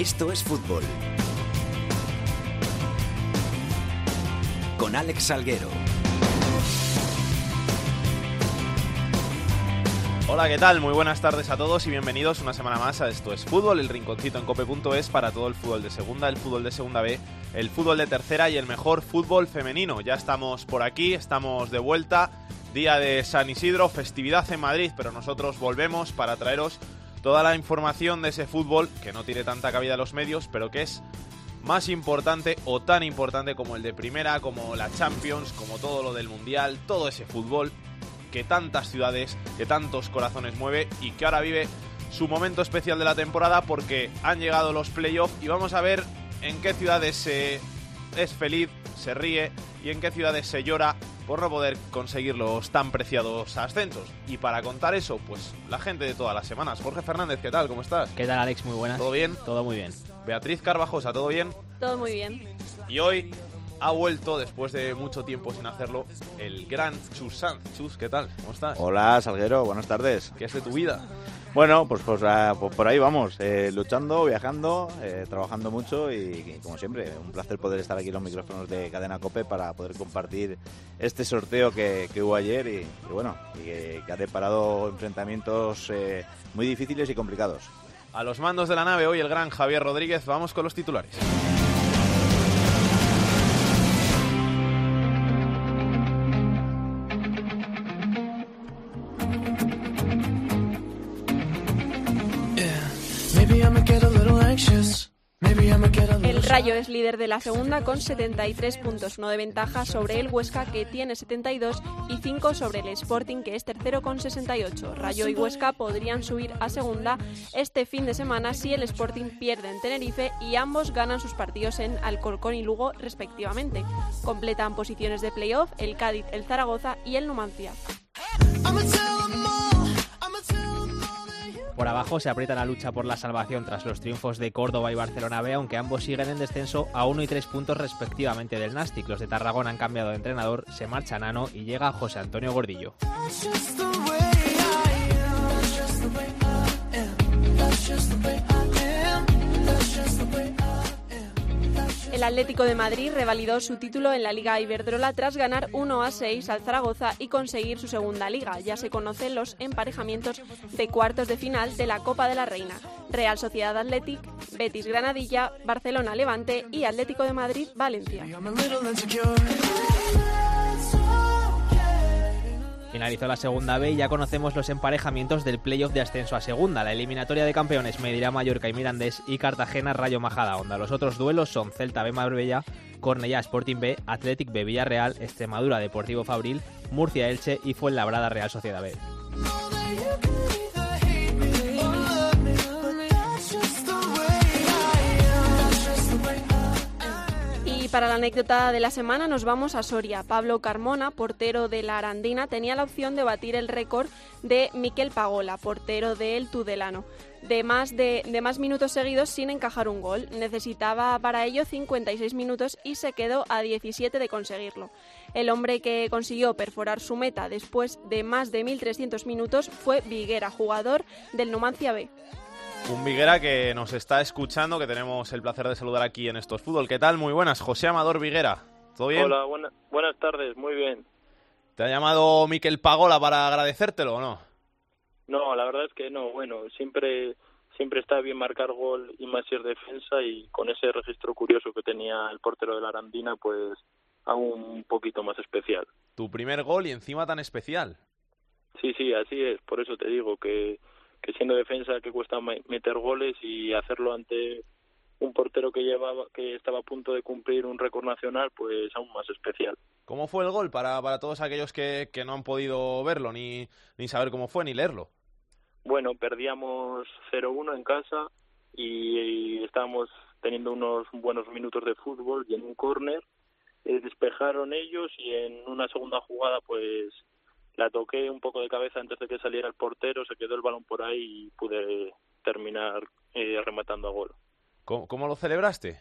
Esto es fútbol. Con Alex Salguero. Hola, ¿qué tal? Muy buenas tardes a todos y bienvenidos una semana más a Esto es Fútbol, el rinconcito en cope.es para todo el fútbol de segunda, el fútbol de segunda B, el fútbol de tercera y el mejor fútbol femenino. Ya estamos por aquí, estamos de vuelta, día de San Isidro, festividad en Madrid, pero nosotros volvemos para traeros toda la información de ese fútbol que no tiene tanta cabida en los medios, pero que es más importante o tan importante como el de primera, como la Champions, como todo lo del Mundial, todo ese fútbol que tantas ciudades, que tantos corazones mueve y que ahora vive su momento especial de la temporada porque han llegado los playoffs y vamos a ver en qué ciudades se es feliz, se ríe y en qué ciudades se llora por no poder conseguir los tan preciados ascensos. Y para contar eso, pues la gente de todas las semanas. Jorge Fernández, ¿qué tal? ¿Cómo estás? ¿Qué tal, Alex? Muy buenas. ¿Todo bien? Todo muy bien. Beatriz Carvajosa, ¿todo bien? Todo muy bien. Y hoy ha vuelto, después de mucho tiempo sin hacerlo, el gran Chus Sanz. Chus, ¿qué tal? ¿Cómo estás? Hola, Salguero, buenas tardes. ¿Qué es de tu vida? Bueno, pues, pues, ah, pues por ahí vamos, eh, luchando, viajando, eh, trabajando mucho y, como siempre, un placer poder estar aquí en los micrófonos de Cadena Cope para poder compartir este sorteo que, que hubo ayer y, bueno, y que, que ha deparado enfrentamientos eh, muy difíciles y complicados. A los mandos de la nave hoy el gran Javier Rodríguez, vamos con los titulares. Rayo es líder de la segunda con 73 puntos, no de ventaja sobre el Huesca que tiene 72 y 5 sobre el Sporting que es tercero con 68. Rayo y Huesca podrían subir a segunda este fin de semana si el Sporting pierde en Tenerife y ambos ganan sus partidos en Alcorcón y Lugo respectivamente. Completan posiciones de playoff el Cádiz, el Zaragoza y el Numancia. Por abajo se aprieta la lucha por la salvación tras los triunfos de Córdoba y Barcelona B, aunque ambos siguen en descenso a 1 y 3 puntos respectivamente del Nastic. Los de Tarragona han cambiado de entrenador, se marcha Nano y llega José Antonio Gordillo. El Atlético de Madrid revalidó su título en la Liga Iberdrola tras ganar 1 a 6 al Zaragoza y conseguir su segunda liga. Ya se conocen los emparejamientos de cuartos de final de la Copa de la Reina. Real Sociedad Athletic, Betis Granadilla, Barcelona Levante y Atlético de Madrid Valencia. Finalizó la segunda B y ya conocemos los emparejamientos del playoff de ascenso a segunda. La eliminatoria de campeones medirá Mallorca y Mirandés y Cartagena Rayo Majada Onda. Los otros duelos son Celta B Marbella, Cornellá Sporting B, Athletic B Villarreal, Extremadura Deportivo Fabril, Murcia Elche y Fuenlabrada Real Sociedad B. para la anécdota de la semana nos vamos a Soria. Pablo Carmona, portero de la Arandina, tenía la opción de batir el récord de Miquel Pagola, portero del Tudelano, de más, de, más minutos seguidos sin encajar un gol. Necesitaba para ello 56 minutos y se quedó a 17 de conseguirlo. El hombre que consiguió perforar su meta después de más de 1.300 minutos fue Viguera, jugador del Numancia B. Un Viguera que nos está escuchando, que tenemos el placer de saludar aquí en Estos Fútbol. ¿Qué tal? Muy buenas. José Amador Viguera. ¿Todo bien? Hola, buena, buenas tardes. Muy bien. ¿Te ha llamado Miquel Pagola para agradecértelo o no? No, la verdad es que no. Bueno, siempre siempre está bien marcar gol y más es defensa y con ese registro curioso que tenía el portero de la Arandina, pues aún un poquito más especial. Tu primer gol y encima tan especial. Sí, sí, así es. Por eso te digo que que siendo defensa que cuesta meter goles y hacerlo ante un portero que llevaba que estaba a punto de cumplir un récord nacional, pues aún más especial. ¿Cómo fue el gol para, para todos aquellos que, que no han podido verlo ni, ni saber cómo fue ni leerlo? Bueno, perdíamos 0-1 en casa y, y, estábamos teniendo unos buenos minutos de fútbol y en un córner eh, despejaron ellos y en una segunda jugada pues la toqué un poco de cabeza antes de que saliera el portero, se quedó el balón por ahí y pude terminar eh, rematando a gol. ¿Cómo, ¿Cómo, lo celebraste?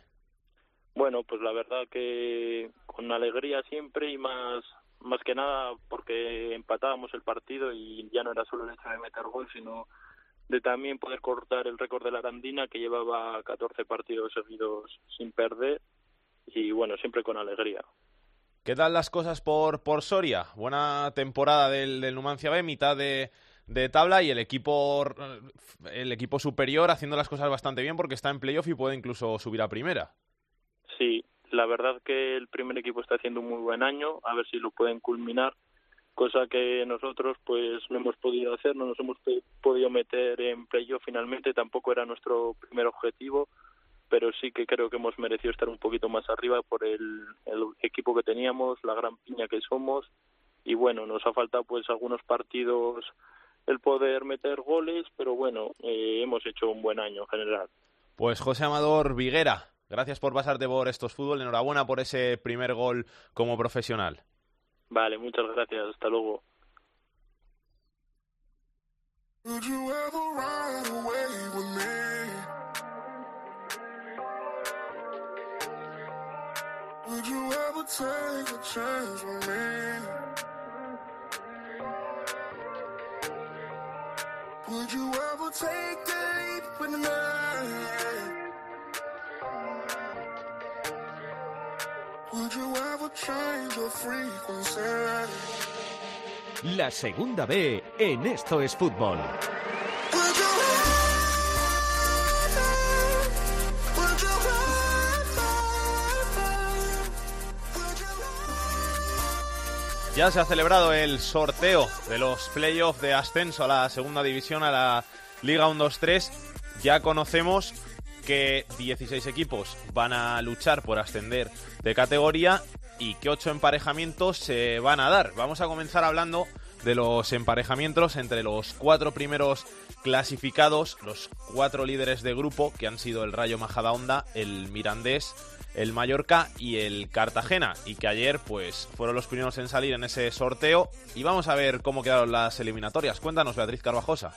Bueno, pues la verdad que con alegría siempre y más más que nada porque empatábamos el partido y ya no era solo el hecho de meter gol, sino de también poder cortar el récord de la Arandina que llevaba 14 partidos seguidos sin perder y bueno, siempre con alegría. ¿Qué tal las cosas por, por Soria? Buena temporada del, del Numancia B, mitad de, de tabla y el equipo el equipo superior haciendo las cosas bastante bien porque está en playoff y puede incluso subir a primera. Sí, la verdad que el primer equipo está haciendo un muy buen año, a ver si lo pueden culminar, cosa que nosotros pues no hemos podido hacer, no nos hemos podido meter en playoff finalmente, tampoco era nuestro primer objetivo, pero sí que creo que hemos merecido estar un poquito más arriba por el, el equipo que teníamos, la gran piña que somos y bueno, nos ha faltado pues algunos partidos el poder meter goles, pero bueno, eh, hemos hecho un buen año en general. Pues José Amador Viguera, gracias por pasarte por estos fútbol, enhorabuena por ese primer gol como profesional. Vale, muchas gracias, hasta luego. Would you ever take the leap with me? Would you ever change your frequency? La segunda B en Esto es Fútbol. Ya se ha celebrado el sorteo de los playoffs de ascenso a la segunda división, a la Liga 1-2-3. Ya conocemos que 16 equipos van a luchar por ascender de categoría y que 8 emparejamientos se van a dar. Vamos a comenzar hablando de los emparejamientos entre los cuatro primeros clasificados, los cuatro líderes de grupo que han sido el Rayo Majadahonda, el Mirandés, el Mallorca y el Cartagena y que ayer pues fueron los primeros en salir en ese sorteo y vamos a ver cómo quedaron las eliminatorias. Cuéntanos Beatriz Carvajosa.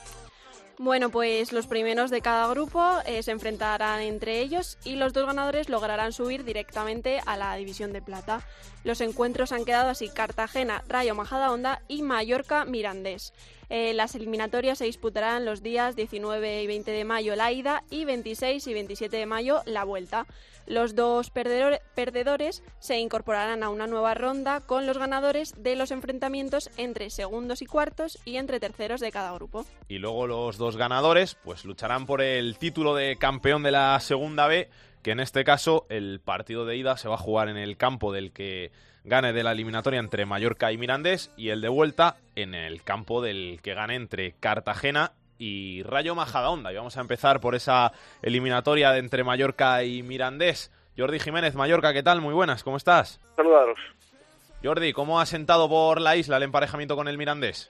Bueno, pues los primeros de cada grupo eh, se enfrentarán entre ellos y los dos ganadores lograrán subir directamente a la división de plata. Los encuentros han quedado así Cartagena, Rayo Majadahonda y Mallorca Mirandés. Eh, las eliminatorias se disputarán los días 19 y 20 de mayo la ida y 26 y 27 de mayo la vuelta. Los dos perdedores se incorporarán a una nueva ronda con los ganadores de los enfrentamientos entre segundos y cuartos y entre terceros de cada grupo. Y luego los dos ganadores pues lucharán por el título de campeón de la segunda B, que en este caso el partido de ida se va a jugar en el campo del que gane de la eliminatoria entre Mallorca y Mirandés y el de vuelta en el campo del que gane entre Cartagena y Rayo Majadahonda. Y vamos a empezar por esa eliminatoria de entre Mallorca y Mirandés. Jordi Jiménez, Mallorca, ¿qué tal? Muy buenas, ¿cómo estás? Saludaros. Jordi, ¿cómo ha sentado por la isla el emparejamiento con el Mirandés?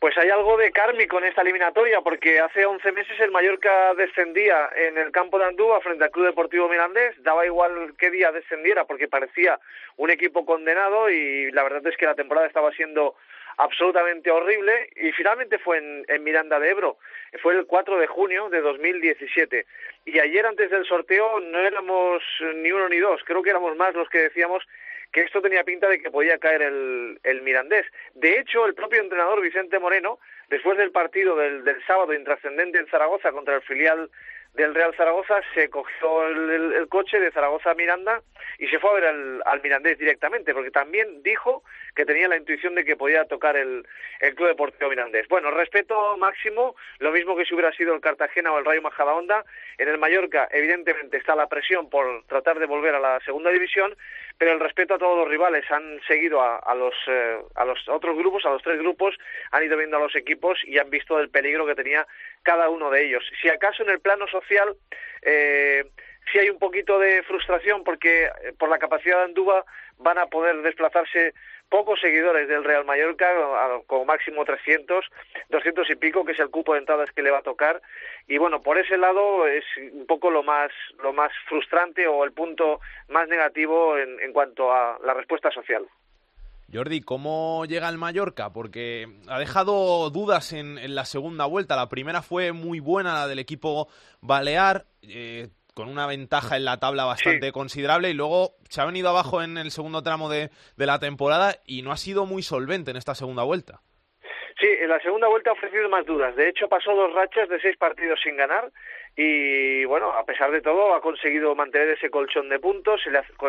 Pues hay algo de kármico en esta eliminatoria, porque hace 11 meses el Mallorca descendía en el campo de Andúa frente al Club Deportivo Mirandés. Daba igual qué día descendiera, porque parecía un equipo condenado y la verdad es que la temporada estaba siendo absolutamente horrible y finalmente fue en, Miranda de Ebro. Fue el 4 de junio de 2017. Y ayer antes del sorteo no éramos ni uno ni dos, creo que éramos más los que decíamos que esto tenía pinta de que podía caer el, el Mirandés. De hecho, el propio entrenador Vicente Moreno, después del partido del, del sábado intrascendente en Zaragoza contra el filial del Real Zaragoza se cogió el, coche de Zaragoza a Miranda y se fue a ver al, Mirandés directamente, porque también dijo que tenía la intuición de que podía tocar el, el Club Deportivo Mirandés. Bueno, respeto máximo, lo mismo que si hubiera sido el Cartagena o el Rayo Majadahonda. En el Mallorca, evidentemente, está la presión por tratar de volver a la segunda división, pero el respeto a todos los rivales han seguido a, a los, eh, a los otros grupos, a los tres grupos, han ido viendo a los equipos y han visto el peligro que tenía cada uno de ellos. Si acaso en el plano social eh, sí hay un poquito de frustración porque eh, por la capacidad de Andúba van a poder desplazarse pocos seguidores del Real Mallorca, como máximo 300, 200 y pico, que es el cupo de entradas que le va a tocar. Y bueno, por ese lado es un poco lo más, lo más frustrante o el punto más negativo en, en cuanto a la respuesta social. Jordi, ¿cómo llega el Mallorca? Porque ha dejado dudas en, la segunda vuelta. La primera fue muy buena, la del equipo balear, eh, con una ventaja en la tabla bastante considerable, y luego se ha venido abajo en el segundo tramo de, la temporada y no ha sido muy solvente en esta segunda vuelta. Sí, en la segunda vuelta ha ofrecido más dudas. De hecho, pasó dos rachas de seis partidos sin ganar y, bueno, a pesar de todo, ha conseguido mantener ese colchón de puntos.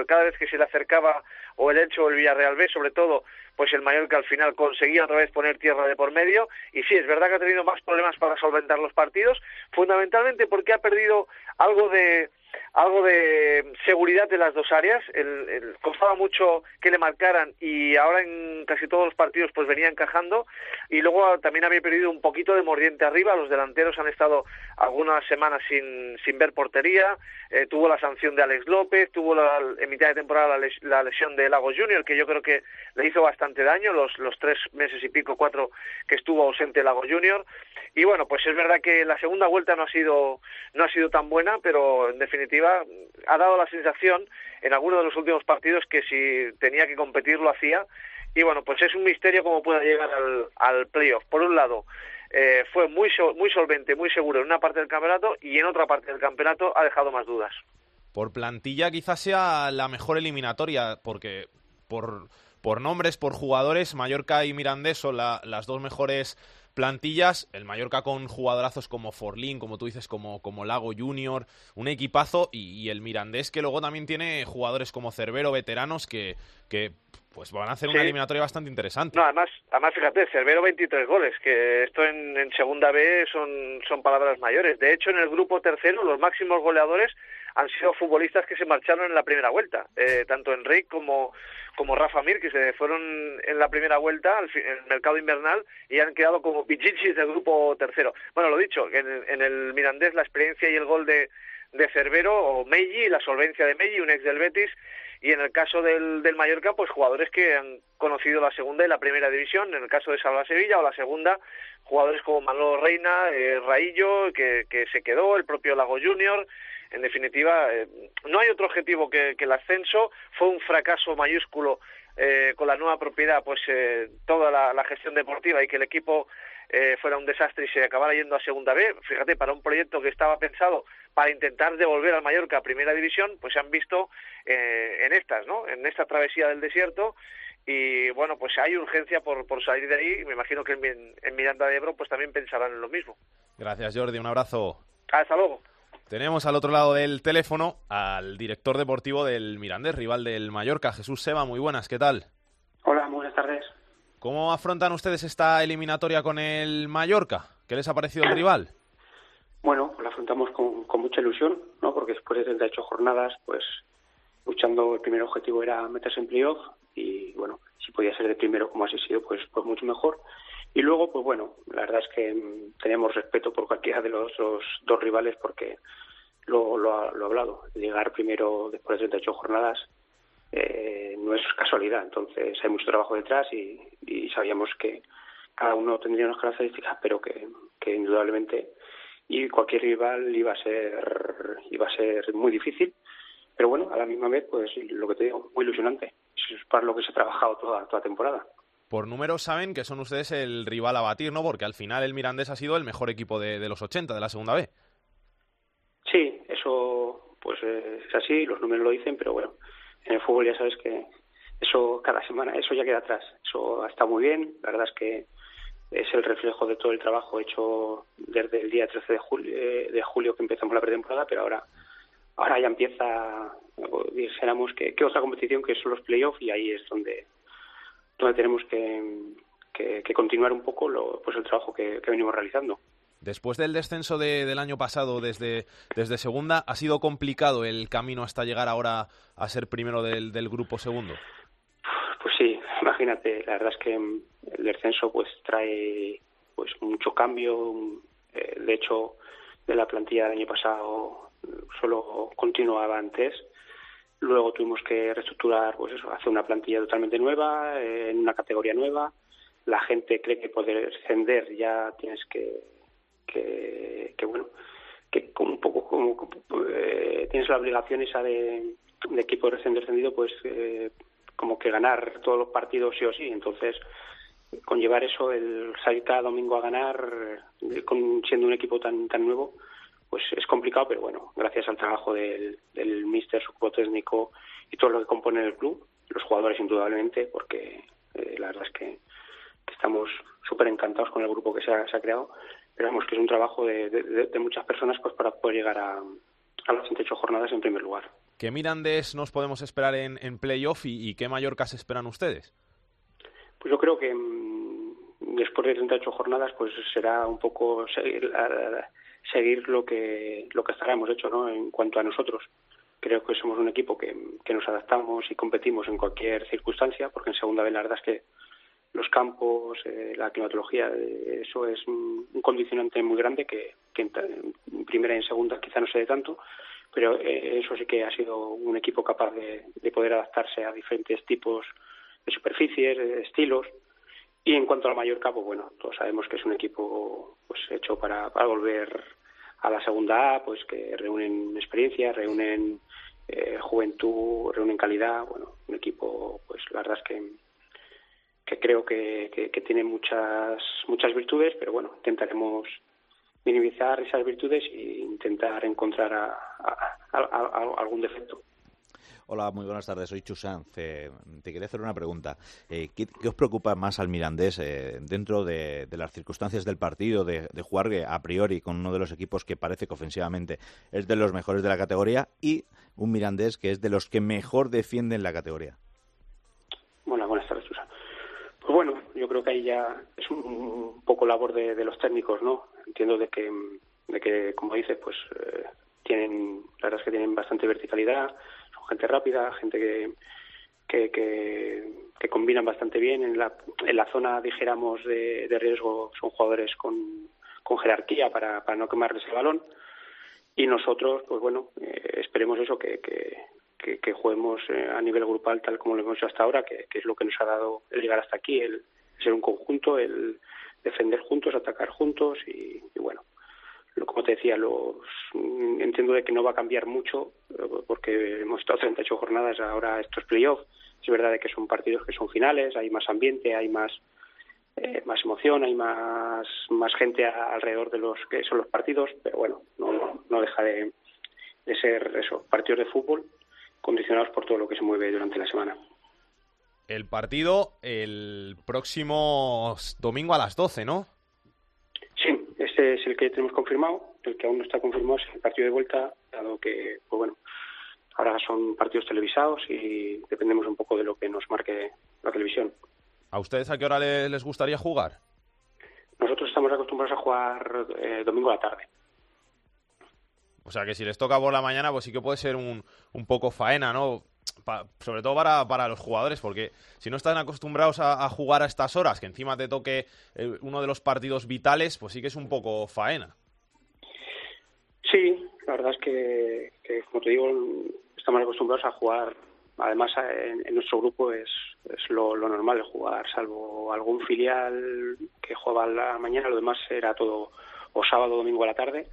cada vez que se le acercaba o el Elche o el Villarreal B, sobre todo, pues el Mallorca al final conseguía otra vez poner tierra de por medio. Y sí, es verdad que ha tenido más problemas para solventar los partidos, fundamentalmente porque ha perdido algo de algo de seguridad de las dos áreas. El, costaba mucho que le marcaran y ahora en casi todos los partidos pues venía encajando. Y luego también había perdido un poquito de mordiente arriba. Los delanteros han estado algunas semanas sin, sin ver portería. Eh, tuvo la sanción de Alex López, tuvo la, en mitad de temporada la, lesión de Lago Junior, que yo creo que le hizo bastante daño los, los tres meses y pico, cuatro que estuvo ausente Lago Junior. Y bueno, pues es verdad que la segunda vuelta no ha sido, no ha sido tan buena, pero en definitiva ha dado la sensación en algunos de los últimos partidos que si tenía que competir lo hacía. Y bueno, pues es un misterio cómo pueda llegar al, playoff. Por un lado, eh, fue muy, muy solvente, muy seguro en una parte del campeonato y en otra parte del campeonato ha dejado más dudas. Por plantilla quizás sea la mejor eliminatoria, porque por, por nombres, por jugadores, Mallorca y Mirandés son las dos mejores plantillas, el Mallorca con jugadorazos como Forlín, como tú dices, como, como Lago Junior, un equipazo, y, el Mirandés que luego también tiene jugadores como Cervero, veteranos, que, que pues van a hacer una eliminatoria bastante interesante. No, además, además fíjate, Cervero 23 goles, que esto en, en segunda B son, son palabras mayores. De hecho, en el grupo tercero, los máximos goleadores han sido futbolistas que se marcharon en la primera vuelta, eh, tanto Enrique como, como Rafa Mir, que se fueron en la primera vuelta al en el mercado invernal y han quedado como pichichis del grupo tercero. Bueno, lo dicho, en, en el Mirandés la experiencia y el gol de, de Cervero o Meiji, la solvencia de Meiji, un ex del Betis, y en el caso del, del Mallorca, pues jugadores que han conocido la segunda y la primera división, en el caso de Salva Sevilla o la segunda, jugadores como Manolo Reina, eh, Raillo, que, que se quedó, el propio Lago Junior, en definitiva, eh, no hay otro objetivo que, el ascenso. Fue un fracaso mayúsculo eh, con la nueva propiedad, pues eh, toda la, gestión deportiva y que el equipo fuera un desastre y se acabara yendo a Segunda B. Fíjate, para un proyecto que estaba pensado para intentar devolver al Mallorca a Primera División, pues se han visto en estas, ¿no? En esta travesía del desierto y bueno, pues hay urgencia por, por salir de ahí. Me imagino que en, en Miranda de Ebro pues también pensarán en lo mismo. Gracias, Jordi. Un abrazo. Hasta luego. Tenemos al otro lado del teléfono al director deportivo del Mirandés, rival del Mallorca, Jesús Seba. Muy buenas, ¿qué tal? Hola, buenas tardes. ¿Cómo afrontan ustedes esta eliminatoria con el Mallorca? ¿Qué les ha parecido el rival? Bueno, la afrontamos con, mucha ilusión, ¿no? Porque después de 38 jornadas, pues luchando, el primer objetivo era meterse en playoff y, bueno, si podía ser de primero como así sido, pues, pues mucho mejor. Y luego, pues bueno, la verdad es que mm, teníamos respeto por cualquiera de los, dos rivales porque lo, lo, ha, lo hablado. Llegar primero después de 38 jornadas eh, no es casualidad. Entonces hay mucho trabajo detrás y, sabíamos que cada uno tendría unas características, pero que indudablemente y cualquier rival iba a ser iba a ser muy difícil. Pero bueno, a la misma vez, pues lo que te digo, muy ilusionante. Es para lo que se ha trabajado toda, toda temporada por números saben que son ustedes el rival a batir, ¿no? Porque al final el Mirandés ha sido el mejor equipo de, los 80, de la segunda B. Sí, eso pues es así, los números lo dicen, pero bueno, en el fútbol ya sabes que eso cada semana, eso ya queda atrás. Eso está muy bien, la verdad es que es el reflejo de todo el trabajo hecho desde el día 13 de julio, eh, de julio que empezamos la pretemporada, pero ahora ahora ya empieza, dijéramos que, que otra competición que son los playoffs y ahí es donde donde tenemos que, que, continuar un poco lo, pues el trabajo que, venimos realizando. Después del descenso de, del año pasado desde, desde segunda, ¿ha sido complicado el camino hasta llegar ahora a ser primero del, del grupo segundo? Pues sí, imagínate, la verdad es que el descenso pues trae pues mucho cambio, eh, de hecho de la plantilla del año pasado solo continuaba antes Luego tuvimos que reestructurar, pues eso, hacer una plantilla totalmente nueva, en una categoría nueva. La gente cree que poder ascender ya tienes que, que, bueno, que como un poco como eh, tienes la obligación esa de, de equipo recién descendido, pues eh, como que ganar todos los partidos sí o sí. Entonces, conllevar eso, el salir cada domingo a ganar, con, siendo un equipo tan tan nuevo, pues es complicado, pero bueno, gracias al trabajo del, del míster, su cuerpo técnico y todo lo que compone el club, los jugadores indudablemente, porque eh, la verdad es que, estamos súper encantados con el grupo que se ha, creado, pero vemos que es un trabajo de, muchas personas pues para poder llegar a, a las 38 jornadas en primer lugar. ¿Qué Mirandés nos podemos esperar en, en playoff y, y qué Mallorcas esperan ustedes? Pues yo creo que mm, después de 38 jornadas pues será un poco seguir, seguir lo que lo que hasta hemos hecho ¿no? en cuanto a nosotros creo que somos un equipo que, que, nos adaptamos y competimos en cualquier circunstancia, porque en segunda vez la verdad es que los campos, eh, la climatología, eh, eso es un, condicionante muy grande que, que, en primera y en segunda quizá no se dé tanto, pero eh, eso sí que ha sido un equipo capaz de, de, poder adaptarse a diferentes tipos de superficies, de estilos. Y en cuanto al Mallorca, pues bueno, todos sabemos que es un equipo pues hecho para, volver a la segunda A, pues que reúnen experiencia, reúnen eh, juventud, reúnen calidad, bueno, un equipo, pues la verdad es que, que creo que, que, tiene muchas, muchas virtudes, pero bueno, intentaremos minimizar esas virtudes e intentar encontrar a algún defecto. Hola, muy buenas tardes. Soy Chusanz. te quería hacer una pregunta. Eh, ¿qué, os preocupa más al Mirandés eh, dentro de, las circunstancias del partido, de, jugar a priori con uno de los equipos que parece que ofensivamente es de los mejores de la categoría y un Mirandés que es de los que mejor defienden la categoría? Bueno, buenas tardes, Chusanz. Pues bueno, yo que ahí ya es un, poco labor de, los técnicos, ¿no? Entiendo de que, de que como dices, pues eh, tienen, la verdad es que tienen bastante verticalidad, gente rápida, gente que, que, que, combinan bastante bien. En la, en la zona, dijéramos, de, riesgo son jugadores con, con jerarquía para, para no quemarles el balón. Y nosotros, pues bueno, eh, esperemos eso, que, que, que, juguemos eh, a nivel grupal tal como lo hemos hecho hasta ahora, que, es lo que nos ha dado el llegar hasta aquí, el ser un conjunto, el defender juntos, atacar juntos y bueno, como te decía, los, mm, entiendo de que no va a cambiar mucho eh, porque hemos estado 38 jornadas, ahora estos playoffs. Es verdad de que son partidos que son finales, hay más ambiente, hay más eh, más emoción, hay más más gente alrededor de los que son los partidos, pero bueno, no, no deja de, de ser eso, partidos de fútbol condicionados por todo lo que se mueve durante la semana. El partido el próximo domingo a las 12, ¿no? Este es el que tenemos confirmado. El que aún no está confirmado es el partido de vuelta, dado que, pues bueno, ahora son partidos televisados y dependemos un poco de lo que nos marque la televisión. ¿A ustedes a qué hora les gustaría jugar? Nosotros estamos acostumbrados a jugar eh, domingo a la tarde. O sea que si les toca por la mañana, pues sí que puede ser un, un poco faena, ¿no? Sobre todo para, para, los jugadores, porque si no están acostumbrados a, jugar a estas horas, que encima te toque eh, uno de los partidos vitales, pues sí que es un poco faena. Sí, la verdad es que, como te digo, estamos acostumbrados a jugar. Además, en, nuestro grupo es, es lo, normal de jugar, salvo algún filial que juega a la mañana, lo demás era todo o sábado o domingo a la tarde.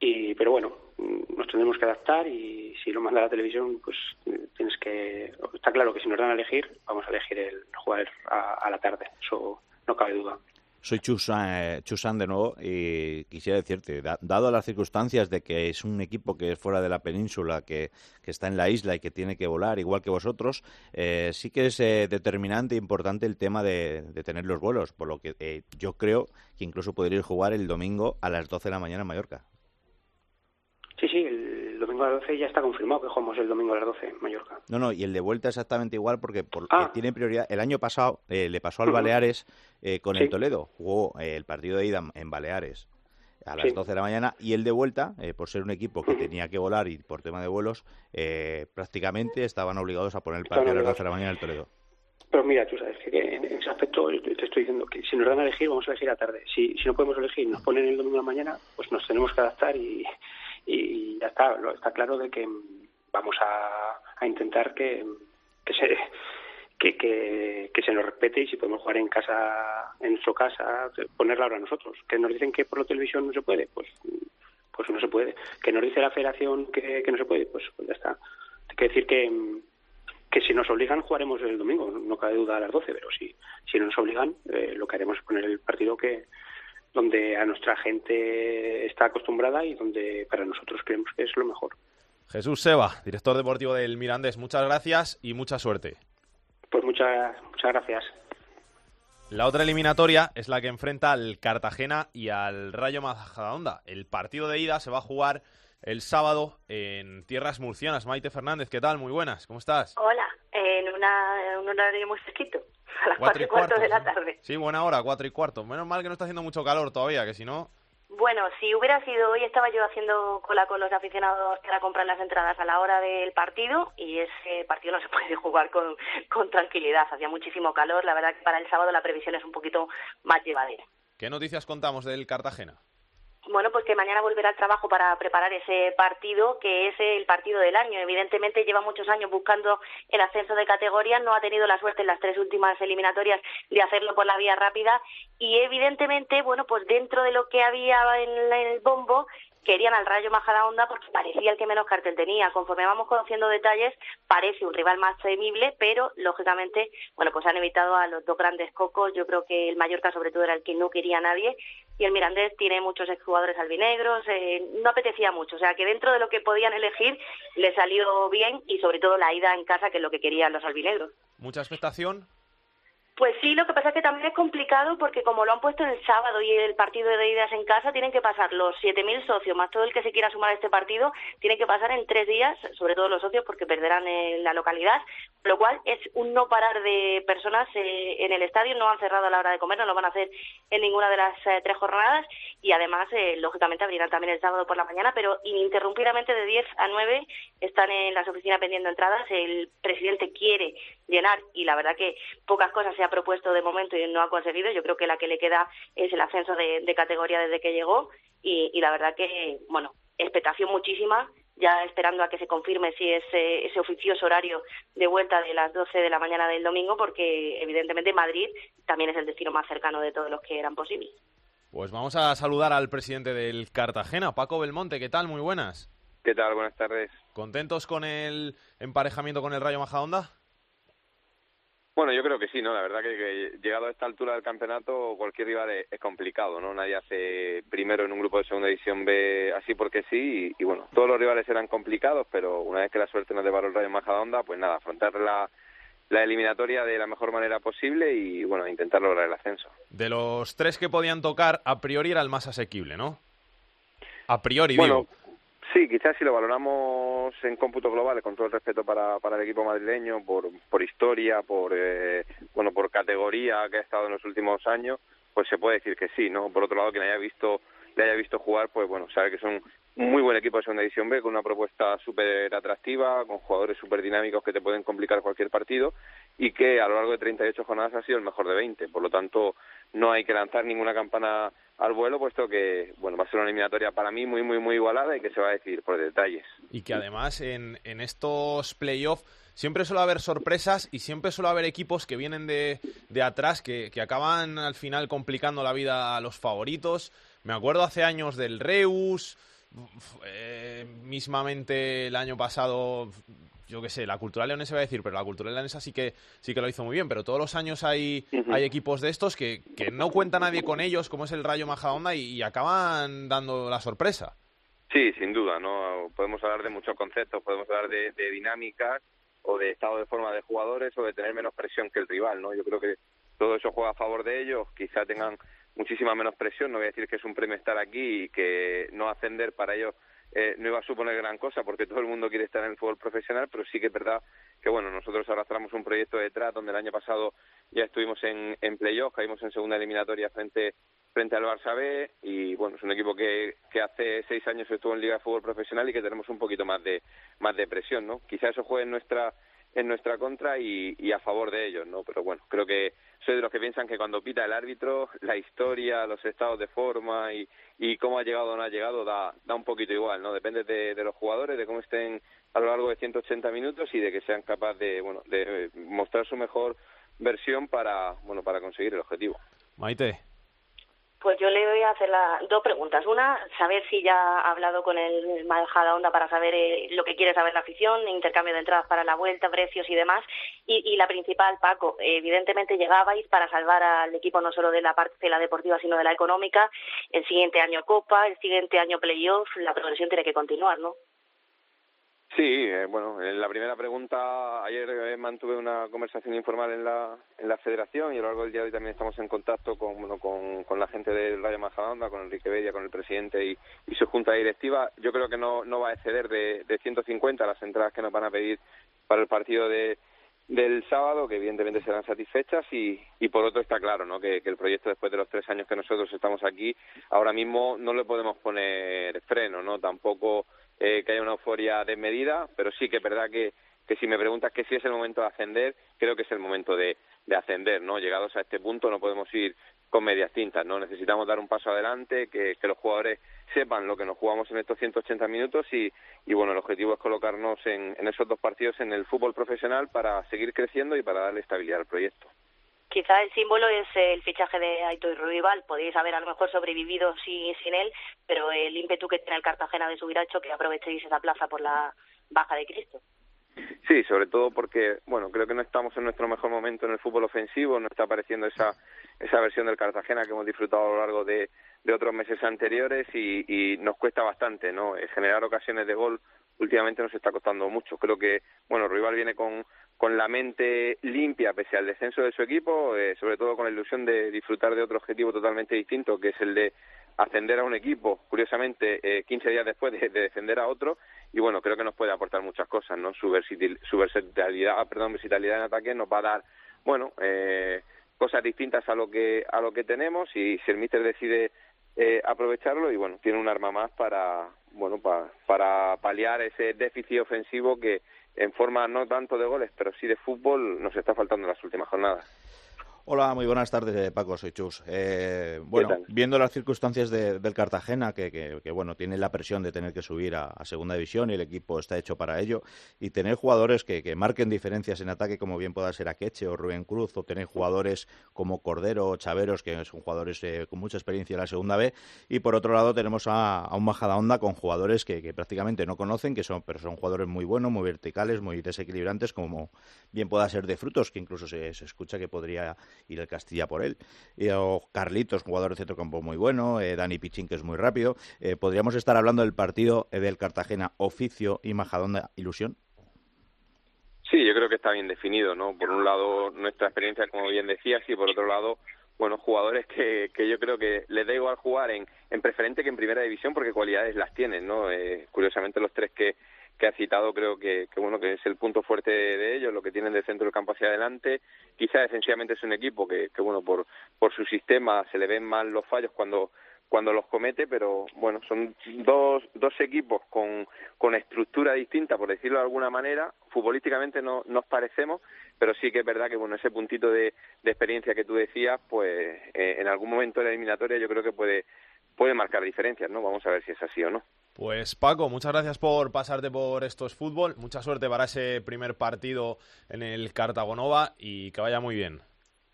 Y, pero bueno, nos tendremos que adaptar y si lo manda la televisión, pues tienes que. Está claro que si nos dan a elegir, vamos a elegir el jugar a, la tarde, eso no cabe duda. Soy Chusan, eh, Chusan, de nuevo y quisiera decirte, dado las circunstancias de que es un equipo que es fuera de la península, que, está en la isla y que tiene que volar igual que vosotros, eh, sí que es eh, determinante e importante el tema de, de, tener los vuelos, por lo que yo creo que incluso podríais jugar el domingo a las 12 de la mañana en Mallorca. Sí, sí, el domingo a las 12 ya está confirmado que jugamos el domingo a las 12 en Mallorca. No, no, y el de vuelta exactamente igual porque, ah. tiene prioridad. El año pasado eh, le pasó al Baleares eh, con el Toledo. Jugó eh, el partido de ida en Baleares a las 12 de la mañana y el de vuelta, por ser un equipo que tenía que volar y por tema de vuelos, prácticamente estaban obligados a poner el partido a las 12 de la mañana en el Toledo. Pero mira, tú sabes que en ese aspecto te estoy diciendo que si nos dan a elegir, vamos a elegir a tarde. Si, si no podemos elegir, nos ponen el domingo a la mañana, pues nos tenemos que adaptar y, y ya está, está claro de que vamos a, intentar que, que se que, que, que, se nos respete y si podemos jugar en casa, en nuestra casa, ponerla ahora nosotros. Que nos dicen que por la televisión no se puede, pues pues no se puede. Que nos dice la federación que, que no se puede, pues, pues ya está. Hay que decir que, que si nos obligan jugaremos el domingo, no cabe duda a las 12, pero si, si no nos obligan, eh, lo que haremos es poner el partido que, donde a nuestra gente está acostumbrada y donde para nosotros creemos que es lo mejor. Jesús Seba, director deportivo del Mirandés, muchas gracias y mucha suerte. Pues muchas, muchas gracias. La otra eliminatoria es la que enfrenta al Cartagena y al Rayo Majadahonda. El partido de ida se va a jugar el sábado en tierras murcianas. Maite Fernández, ¿qué tal? Muy buenas, ¿cómo estás? Hola, en, una, un horario muy fresquito, a las cuatro y cuarto, de la tarde. Sí, buena hora, cuatro y cuarto. Menos mal que no está haciendo mucho calor todavía, que si no... Bueno, si hubiera sido hoy, estaba yo haciendo cola con los aficionados para comprar las entradas a la hora del partido y ese partido no se puede jugar con, con tranquilidad. Hacía muchísimo calor. La verdad que para el sábado la previsión es un poquito más llevadera. ¿Qué noticias contamos del Cartagena? Bueno, pues que mañana volverá al trabajo para preparar ese partido, que es el partido del año. Evidentemente lleva muchos años buscando el ascenso de categoría, no ha tenido la suerte en las tres últimas eliminatorias de hacerlo por la vía rápida y evidentemente, bueno, pues dentro de lo que había en el bombo, querían al Rayo Majadahonda porque parecía el que menos cartel tenía. Conforme vamos conociendo detalles, parece un rival más temible, pero lógicamente, bueno, pues han evitado a los dos grandes cocos. Yo creo que el Mallorca, sobre todo, era el que no quería a nadie. Y el Mirandés tiene muchos exjugadores albinegros, eh, no apetecía mucho. O sea que dentro de lo que podían elegir, le salió bien y sobre todo la ida en casa, que es lo que querían los albinegros. ¿Mucha expectación? Pues sí, lo que pasa es que también es complicado porque como lo han puesto el sábado y el partido de idas en casa, tienen que pasar los 7.000 socios, más todo el que se quiera sumar a este partido, tienen que pasar en tres días, sobre todo los socios porque perderán en la localidad, lo cual es un no parar de personas eh, en el estadio, no han cerrado a la hora de comer, no lo van a hacer en ninguna de las eh, tres jornadas y además, eh, lógicamente, abrirán también el sábado por la mañana, pero ininterrumpidamente de 10 a 9 están en las oficinas vendiendo entradas, el presidente quiere llenar y la verdad que pocas cosas se ha propuesto de momento y no ha conseguido, yo creo que la que le queda es el ascenso de, categoría desde que llegó y, y la verdad que, bueno, expectación muchísima ya esperando a que se confirme si es ese oficioso horario de vuelta de las 12 de la mañana del domingo, porque evidentemente Madrid también es el destino más cercano de todos los que eran posibles. Pues vamos a saludar al presidente del Cartagena, Paco Belmonte. ¿Qué tal? Muy buenas. ¿Qué tal? Buenas tardes. ¿Contentos con el emparejamiento con el Rayo Majadahonda? Bueno, yo creo que sí, ¿no? La verdad que, llegado a esta altura del campeonato, cualquier rival es, complicado, ¿no? Nadie hace primero en un grupo de segunda división B así porque sí, y, bueno, todos los rivales eran complicados, pero una vez que la suerte nos deparó el Rayo Majadahonda, pues nada, afrontar la, la eliminatoria de la mejor manera posible y, bueno, intentar lograr el ascenso. De los tres que podían tocar, a priori era el más asequible, ¿no? A priori, bueno, Sí, quizás si lo valoramos en cómputo global, con todo el respeto para, para el equipo madrileño, por, por historia, por eh, bueno, por categoría que ha estado en los últimos años, pues se puede decir que sí, ¿no? Por otro lado, quien haya visto le haya visto jugar, pues bueno, sabe que son muy buen equipo de segunda división B, con una propuesta súper atractiva, con jugadores súper dinámicos que te pueden complicar cualquier partido y que a lo largo de 38 jornadas ha sido el mejor de 20. Por lo tanto, no hay que lanzar ninguna campana al vuelo, puesto que bueno va a ser una eliminatoria para mí muy, muy, muy igualada y que se va a decidir por detalles. Y que además en, en estos playoffs siempre suele haber sorpresas y siempre suele haber equipos que vienen de, de atrás que, que acaban al final complicando la vida a los favoritos. Me acuerdo hace años del Reus, eh, mismamente el año pasado yo qué sé, la cultural leonesa va a decir, pero la cultural leonesa sí que sí que lo hizo muy bien, pero todos los años hay, hay equipos de estos que, que no cuenta nadie con ellos, como es el Rayo Majadahonda, y, y acaban dando la sorpresa. Sí, sin duda, no podemos hablar de muchos conceptos, podemos hablar de, de dinámicas o de estado de forma de jugadores o de tener menos presión que el rival, ¿no? Yo creo que todo eso juega a favor de ellos, quizá tengan muchísima menos presión, no voy a decir que es un premio estar aquí y que no ascender para ellos eh, no iba a suponer gran cosa porque todo el mundo quiere estar en el fútbol profesional, pero sí que es verdad que bueno, nosotros arrastramos un proyecto detrás donde el año pasado ya estuvimos en, en playoff, caímos en segunda eliminatoria frente frente al Barça B y bueno, es un equipo que, que hace seis años estuvo en Liga de Fútbol Profesional y que tenemos un poquito más de más de presión, ¿no? Quizá eso juegue en nuestra en nuestra contra y, y a favor de ellos, ¿no? Pero bueno, creo que soy de los que piensan que cuando pita el árbitro, la historia, los estados de forma y, y cómo ha llegado o no ha llegado da, da un poquito igual, ¿no? Depende de, de los jugadores, de cómo estén a lo largo de 180 minutos y de que sean capaces de, bueno, de mostrar su mejor versión para, bueno, para conseguir el objetivo. Maite. Pues yo le voy a hacer la, dos preguntas. Una, saber si ya ha hablado con el Majada Onda para saber eh, lo que quiere saber la afición, intercambio de entradas para la vuelta, precios y demás. Y, y la principal, Paco, evidentemente llegabais para salvar al equipo no solo de la parte de la deportiva, sino de la económica. El siguiente año Copa, el siguiente año Playoff, la progresión tiene que continuar, ¿no? Sí, eh, bueno, en la primera pregunta, ayer eh, mantuve una conversación informal en la, en la federación y a lo largo del día de hoy también estamos en contacto con, con, la gente del Rayo Majadahonda, con Enrique Bedia, con el presidente y, y, su junta directiva. Yo creo que no, no va a exceder de, de 150 las entradas que nos van a pedir para el partido de, del sábado, que evidentemente serán satisfechas y, y por otro está claro ¿no? que, que, el proyecto después de los tres años que nosotros estamos aquí, ahora mismo no le podemos poner freno, ¿no? Tampoco eh, que haya una euforia desmedida, pero sí que es verdad que, que si me preguntas que si es el momento de ascender, creo que es el momento de, de ascender, ¿no? Llegados a este punto no podemos ir con medias tintas, ¿no? Necesitamos dar un paso adelante, que, que los jugadores sepan lo que nos jugamos en estos 180 minutos y, y bueno, el objetivo es colocarnos en, en esos dos partidos en el fútbol profesional para seguir creciendo y para darle estabilidad al proyecto quizá el símbolo es el fichaje de Aitor Ruibal. Podéis haber a lo mejor sobrevivido sin, sin él, pero el ímpetu que tiene el Cartagena de subir ha hecho que aprovechéis esa plaza por la baja de Cristo. Sí, sobre todo porque, bueno, creo que no estamos en nuestro mejor momento en el fútbol ofensivo, no está apareciendo esa, esa versión del Cartagena que hemos disfrutado a lo largo de, de otros meses anteriores y, y nos cuesta bastante, ¿no? Generar ocasiones de gol últimamente nos está costando mucho. Creo que, bueno, Rival viene con, con la mente limpia pese al descenso de su equipo, eh, sobre todo con la ilusión de disfrutar de otro objetivo totalmente distinto, que es el de ascender a un equipo, curiosamente, eh, 15 días después de, de, defender a otro, y bueno, creo que nos puede aportar muchas cosas, ¿no? Su, versatil, su versatilidad, perdón, versatilidad en ataque nos va a dar, bueno, eh, cosas distintas a lo que a lo que tenemos y si el míster decide eh, aprovecharlo y bueno, tiene un arma más para, bueno, pa, para paliar ese déficit ofensivo que en forma no tanto de goles, pero sí de fútbol, nos está faltando en las últimas jornadas. Hola, muy buenas tardes, eh, Paco, soy Chus. Eh, bueno, viendo las circunstancias de, del Cartagena, que, que, que, bueno, tiene la presión de tener que subir a, a, segunda división y el equipo está hecho para ello, y tener jugadores que, que, marquen diferencias en ataque, como bien pueda ser Akeche o Rubén Cruz, o tener jugadores como Cordero o Chaveros, que son jugadores eh, con mucha experiencia en la segunda B, y por otro lado tenemos a, a un Majadahonda con jugadores que, que, prácticamente no conocen, que son, pero son jugadores muy buenos, muy verticales, muy desequilibrantes, como bien pueda ser de frutos, que incluso se, se escucha que podría ir el Castilla por él. Y, o Carlitos, jugador de centrocampo muy bueno, eh, Dani Pichín, que es muy rápido. Eh, ¿Podríamos estar hablando del partido eh, del Cartagena Oficio y Majadonda Ilusión? Sí, yo creo que está bien definido, ¿no? Por un lado, nuestra experiencia, como bien decías, y por otro lado, bueno, jugadores que, que yo creo que les da igual jugar en, en preferente que en primera división porque cualidades las tienen, ¿no? Eh, curiosamente los tres que, que ha citado creo que, que bueno que es el punto fuerte de, ellos lo que tienen de centro del campo hacia adelante quizá defensivamente es un equipo que, que bueno por por su sistema se le ven mal los fallos cuando cuando los comete, pero bueno, son dos, dos equipos con, con estructura distinta, por decirlo de alguna manera. Futbolísticamente no nos parecemos, pero sí que es verdad que bueno, ese puntito de, de experiencia que tú decías, pues eh, en algún momento de la eliminatoria yo creo que puede, puede marcar diferencias, ¿no? Vamos a ver si es así o no. Pues Paco, muchas gracias por pasarte por estos fútbol. Mucha suerte para ese primer partido en el Cartagonova y que vaya muy bien.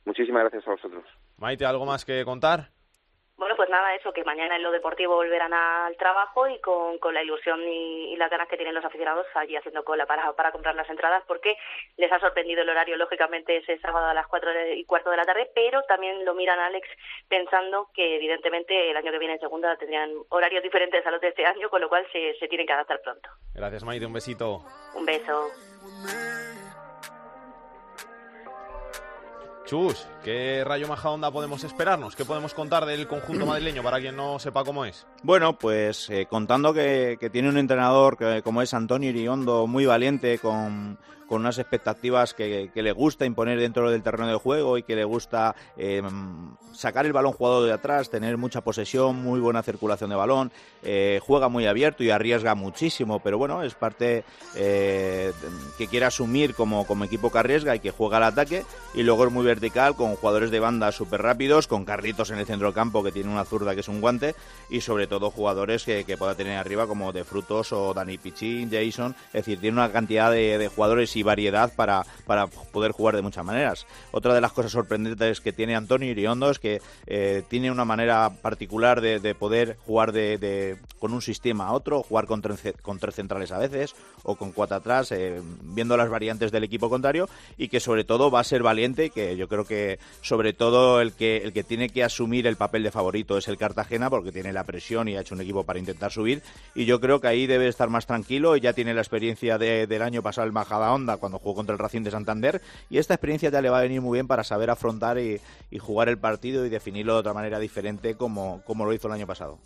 Muchísimas gracias a vosotros. Maite, ¿algo más que contar? Bueno, pues nada, eso, que mañana en lo deportivo volverán al trabajo y con, con la ilusión y, y, las ganas que tienen los aficionados allí haciendo cola para, para comprar las entradas, porque les ha sorprendido el horario, lógicamente, ese sábado a las cuatro y cuarto de la tarde, pero también lo miran, Alex, pensando que evidentemente el año que viene en segunda tendrían horarios diferentes a los de este año, con lo cual se, se tienen que adaptar pronto. Gracias, Maite, un besito. Un beso. ¿Qué Rayo Majadahonda podemos esperarnos? ¿Qué podemos contar del conjunto madrileño para quien no sepa cómo es? Bueno, pues eh, contando que, que, tiene un entrenador que, como es Antonio Iriondo, muy valiente, con, con unas expectativas que, que, le gusta imponer dentro del terreno de juego y que le gusta eh, sacar el balón jugado de atrás, tener mucha posesión, muy buena circulación de balón, eh, juega muy abierto y arriesga muchísimo, pero bueno, es parte eh, que quiere asumir como, como equipo que arriesga y que juega al ataque y luego es muy vertical con jugadores de banda súper rápidos, con Carlitos en el centro del campo que tiene una zurda que es un guante y sobre todo jugadores que, que pueda tener arriba como de Frutos o Dani Pichín, Jason, es decir, tiene una cantidad de, de jugadores y variedad para, para poder jugar de muchas maneras. Otra de las cosas sorprendentes que tiene Antonio Iriondo es que eh, tiene una manera particular de, de poder jugar de, de, con un sistema a otro, jugar con con tres centrales a veces o con cuatro atrás, eh, viendo las variantes del equipo contrario y que sobre todo va a ser valiente, que yo creo que sobre todo el que, el que tiene que asumir el papel de favorito es el Cartagena porque tiene la presión y ha hecho un equipo para intentar subir y yo creo que ahí debe estar más tranquilo ya tiene la experiencia del año pasado el Majadahonda cuando jugó contra el Racing de Santander y esta experiencia ya le va a venir muy bien para saber afrontar y, jugar el partido y definirlo de otra manera diferente como, como lo hizo el año pasado.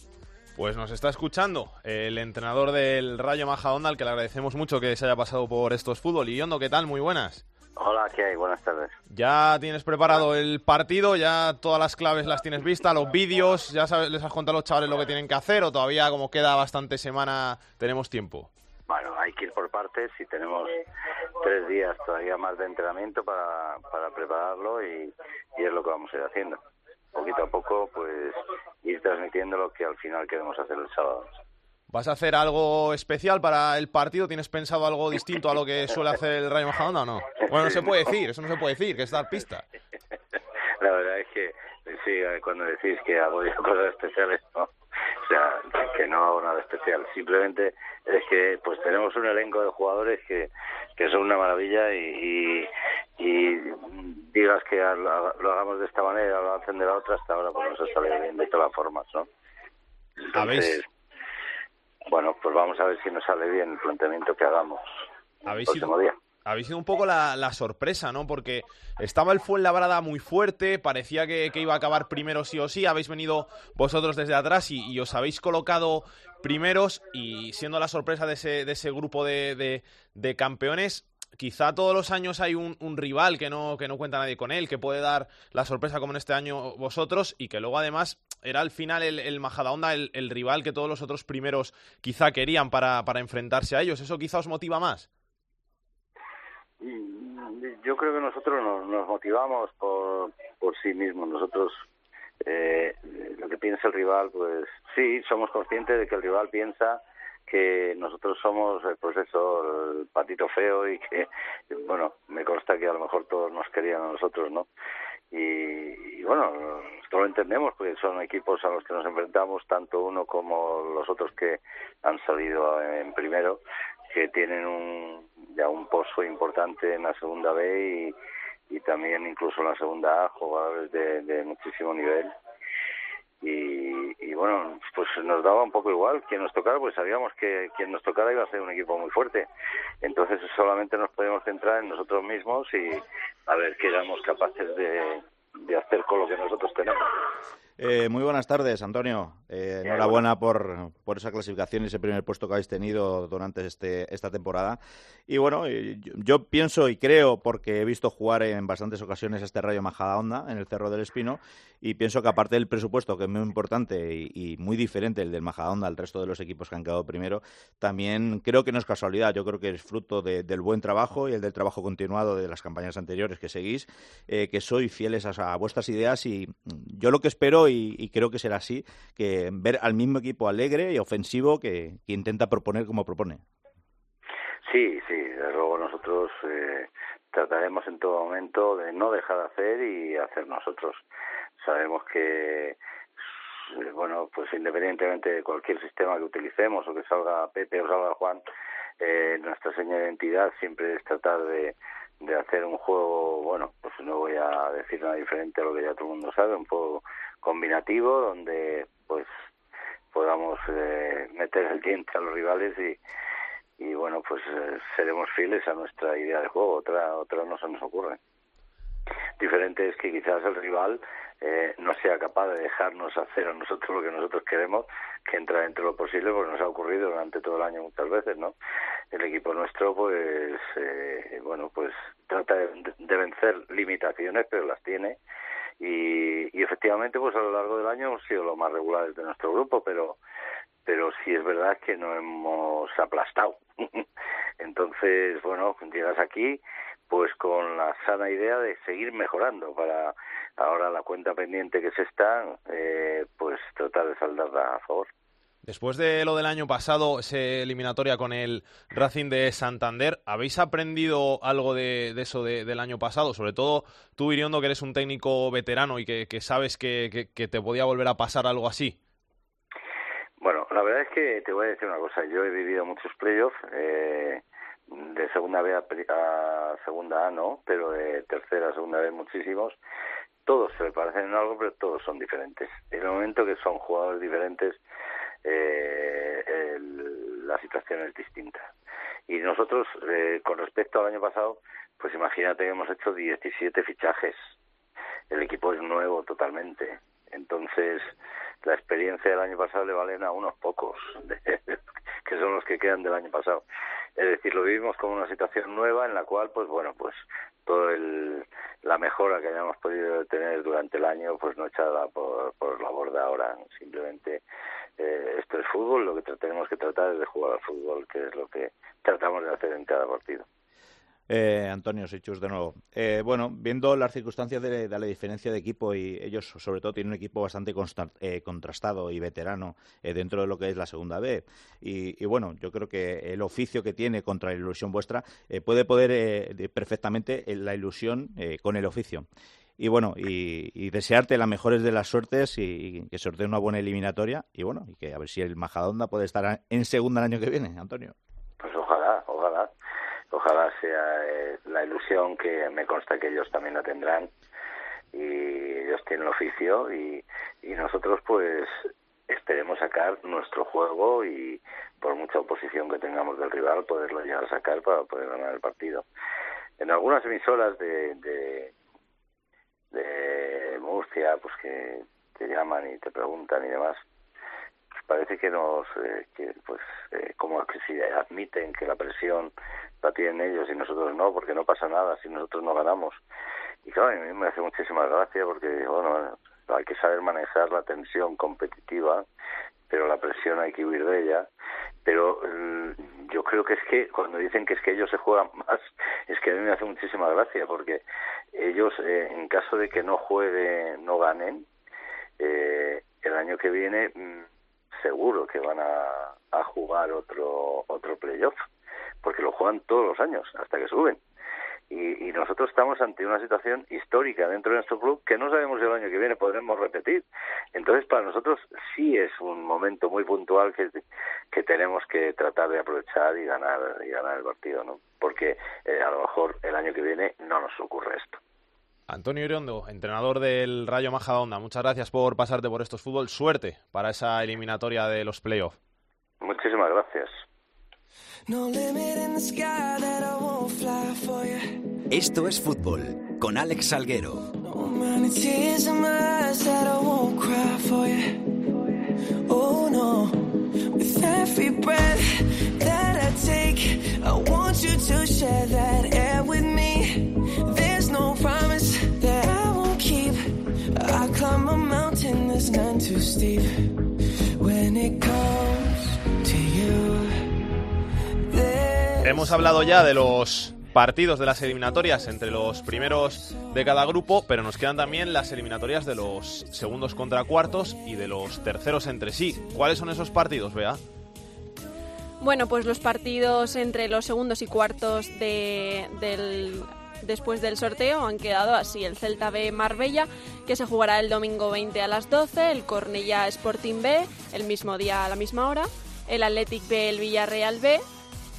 Pues nos está escuchando el entrenador del Rayo Majadahonda, al que le agradecemos mucho que se haya pasado por estos fútbol. Y Yondo, ¿qué tal? Muy buenas. Hola, ¿qué hay? Buenas tardes. ¿Ya tienes preparado el partido? ¿Ya todas las claves las tienes vistas? ¿Los vídeos? ¿Ya les has contado a los chavales lo que tienen que hacer? ¿O todavía, como queda bastante semana, tenemos tiempo? Bueno, hay que ir por partes y tenemos tres días todavía más de entrenamiento para, para prepararlo y, y es lo que vamos a ir haciendo poquito a poco, pues ir transmitiendo lo que al final queremos hacer el sábado. ¿Vas a hacer algo especial para el partido? ¿Tienes pensado algo distinto a lo que suele hacer el Rayo Majadahonda o no? Bueno, no se puede decir, eso no se puede decir, que es dar pista. La verdad es que sí, cuando decís que hago cosas especiales, no. O sea, que no hago nada especial. Simplemente es que pues tenemos un elenco de jugadores que, que son una maravilla y, y, digas que lo, hagamos de esta manera o lo hacen de la otra, hasta ahora pues nos sale bien de todas formas, ¿no? Entonces, bueno, pues vamos a ver si nos sale bien el planteamiento que hagamos el próximo día habéis sido un poco la, sorpresa, ¿no? Porque estaba el Fuenlabrada muy fuerte, parecía que, iba a acabar primero sí o sí, habéis venido vosotros desde atrás y, os habéis colocado primeros y siendo la sorpresa de ese, de ese grupo de, de, campeones, quizá todos los años hay un, rival que no, que no cuenta nadie con él, que puede dar la sorpresa como en este año vosotros y que luego además era al final el, el Majadahonda el, el rival que todos los otros primeros quizá querían para, para enfrentarse a ellos. ¿Eso quizá os motiva más? Yo creo que nosotros nos, motivamos por, por sí mismos. Nosotros, eh, lo que piensa el rival, pues sí, somos conscientes de que el rival piensa que nosotros somos, eh, pues eso, el patito feo y que, bueno, me consta que a lo mejor todos nos querían a nosotros, ¿no? Y, bueno, nosotros lo entendemos porque son equipos a los que nos enfrentamos, tanto uno como los otros que han salido en primero, que tienen un, ya un pozo importante en la segunda B y, también incluso en la segunda A, jugadores de, de muchísimo nivel. Y, y, bueno, pues nos daba un poco igual quien nos tocara, pues sabíamos que quien nos tocara iba a ser un equipo muy fuerte. Entonces solamente nos podemos centrar en nosotros mismos y a ver qué éramos capaces de hacer con lo que nosotros tenemos. Eh, muy buenas tardes, Antonio. Eh, enhorabuena por, por, esa clasificación y ese primer puesto que habéis tenido durante este, esta temporada. Y bueno, eh, yo, pienso y creo, porque he visto jugar en bastantes ocasiones este Rayo Majadahonda en el Cerro del Espino, y pienso que aparte del presupuesto, que es muy importante y, muy diferente el del Majadahonda al resto de los equipos que han quedado primero, también creo que no es casualidad. Yo creo que es fruto del buen trabajo y el del trabajo continuado de las campañas anteriores que seguís, que sois fieles a, a vuestras ideas y yo lo que espero y, creo que será así, que ver al mismo equipo alegre y ofensivo que, intenta proponer como propone. Sí, sí, desde luego nosotros eh, trataremos en todo momento de no dejar de hacer y hacer nosotros. Sabemos que, eh, bueno, pues independientemente de cualquier sistema que utilicemos o que salga Pepe o salga Juan, eh, nuestra señal de identidad siempre es tratar de, de hacer un juego, bueno, pues no voy a decir nada diferente a lo que ya todo el mundo sabe, un juego combinativo donde pues podamos eh, meter el diente a los rivales y, y bueno pues eh, seremos fieles a nuestra idea de juego. Otra otra no se nos ocurre. Diferente es que quizás el rival eh, no sea capaz de dejarnos hacer a nosotros lo que nosotros queremos, que entra dentro de lo posible, porque nos ha ocurrido durante todo el año muchas veces, ¿no? El equipo nuestro, pues, eh, bueno, pues trata de, de, vencer limitaciones, pero las tiene y, y efectivamente pues a lo largo del año hemos sido los más regulares de nuestro grupo pero pero sí es verdad que no hemos aplastado. Entonces bueno llegas aquí pues con la sana idea de seguir mejorando para ahora la cuenta pendiente que se está eh, pues tratar de saldarla a favor Después de lo del año pasado, esa eliminatoria con el Racing de Santander, ¿habéis aprendido algo de, eso del año pasado? Sobre todo tú, Iriondo, que eres un técnico veterano y que, sabes que, te podía volver a pasar algo así. Bueno, la verdad es que te voy a decir una cosa. Yo he vivido muchos playoffs, eh, de segunda B a, segunda A no, pero de tercera a segunda B muchísimos. Todos se parecen en algo, pero todos son diferentes. En el momento que son jugadores diferentes, eh, la situación es distinta. Y nosotros, eh, con respecto al año pasado, pues imagínate que hemos hecho 17 fichajes. El equipo es nuevo totalmente. Entonces, la experiencia del año pasado le valen a unos pocos, que son los que quedan del año pasado. Es decir, lo vivimos como una situación nueva en la cual, pues bueno, pues todo el, la mejora que hayamos podido tener durante el año, pues no echada por, por la borda ahora. Simplemente eh, esto es fútbol, lo que tenemos que tratar es de jugar al fútbol, que es lo que tratamos de hacer en cada partido. Eh, Antonio Sichus, de nuevo. Eh, bueno, viendo las circunstancias de, la diferencia de equipo, y ellos sobre todo tienen un equipo bastante eh, contrastado y veterano dentro de lo que es la segunda B. Y, bueno, yo creo que el oficio que tiene contra la ilusión vuestra puede poder perfectamente la ilusión con el oficio. Y bueno, y, desearte las mejores de las suertes y, que sortee una buena eliminatoria. Y bueno, y que a ver si el Majadonda puede estar en segunda el año que viene, Antonio. Pues ojalá, ojalá ojalá sea eh, la ilusión que me consta que ellos también la tendrán y ellos tienen oficio y, y nosotros pues esperemos sacar nuestro juego y por mucha oposición que tengamos del rival poderlo llegar a sacar para poder ganar el partido. En algunas emisoras de, de, Murcia pues que te llaman y te preguntan y demás parece que nos eh, que pues eh, como que si admiten que la presión la tienen ellos y nosotros no, porque no pasa nada si nosotros no ganamos. Y claro, a mí me hace muchísima gracia porque, bueno, hay que saber manejar la tensión competitiva, pero la presión hay que huir de ella. Pero mm, yo creo que es que cuando dicen que es que ellos se juegan más, es que a mí me hace muchísima gracia porque ellos, eh, en caso de que no jueguen, no ganen, eh, el año que viene mm, seguro que van a, jugar otro otro playoff porque lo juegan todos los años hasta que suben. Y, nosotros estamos ante una situación histórica dentro de nuestro club que no sabemos si el año que viene podremos repetir. Entonces, para nosotros sí es un momento muy puntual que, que tenemos que tratar de aprovechar y ganar y ganar el partido, ¿no? Porque eh, a lo mejor el año que viene no nos ocurre esto. Antonio Iriondo, entrenador del Rayo Majadahonda, muchas gracias por pasarte por estos fútbol. Suerte para esa eliminatoria de los playoffs. Muchísimas gracias. Esto es fútbol con Alex Salguero. Mountain that's none too steep. When it comes to you. Hemos hablado ya de los partidos de las eliminatorias entre los primeros de cada grupo, pero nos quedan también las eliminatorias de los segundos contra cuartos y de los terceros entre sí. ¿Cuáles son esos partidos, Bea? Bueno, pues los partidos entre los segundos y cuartos del, después del sorteo han quedado así. El Celta B Marbella, que se jugará el domingo 20 a las 12, el Cornella Sporting B, el mismo día a la misma hora, el Athletic B, el Villarreal B,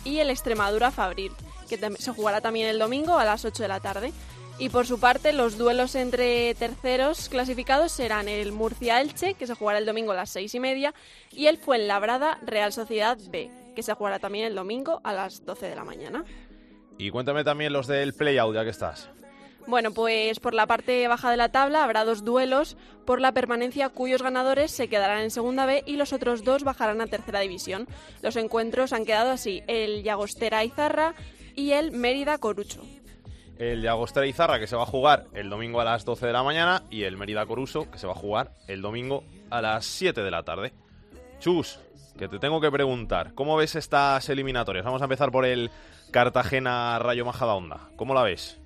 y el Extremadura Fabril, que se jugará también el domingo a las 8 de la tarde. Y por su parte, los duelos entre terceros clasificados serán el Murcia-Elche, que se jugará el domingo a las 6 y media, y el Fuenlabrada-Real Sociedad B, que se jugará también el domingo a las 12 de la mañana. Y cuéntame también los del play-out, ya que estás. Bueno, pues por la parte baja de la tabla habrá dos duelos por la permanencia cuyos ganadores se quedarán en segunda B y los otros dos bajarán a tercera división. Los encuentros han quedado así, el Llagostera Izarra y el Mérida Corucho. El Llagostera Izarra que se va a jugar el domingo a las 12 de la mañana y el Mérida Coruso que se va a jugar el domingo a las 7 de la tarde. Chus, que te tengo que preguntar, ¿cómo ves estas eliminatorias? Vamos a empezar por el Cartagena Rayo Majadahonda. ¿Cómo la ves?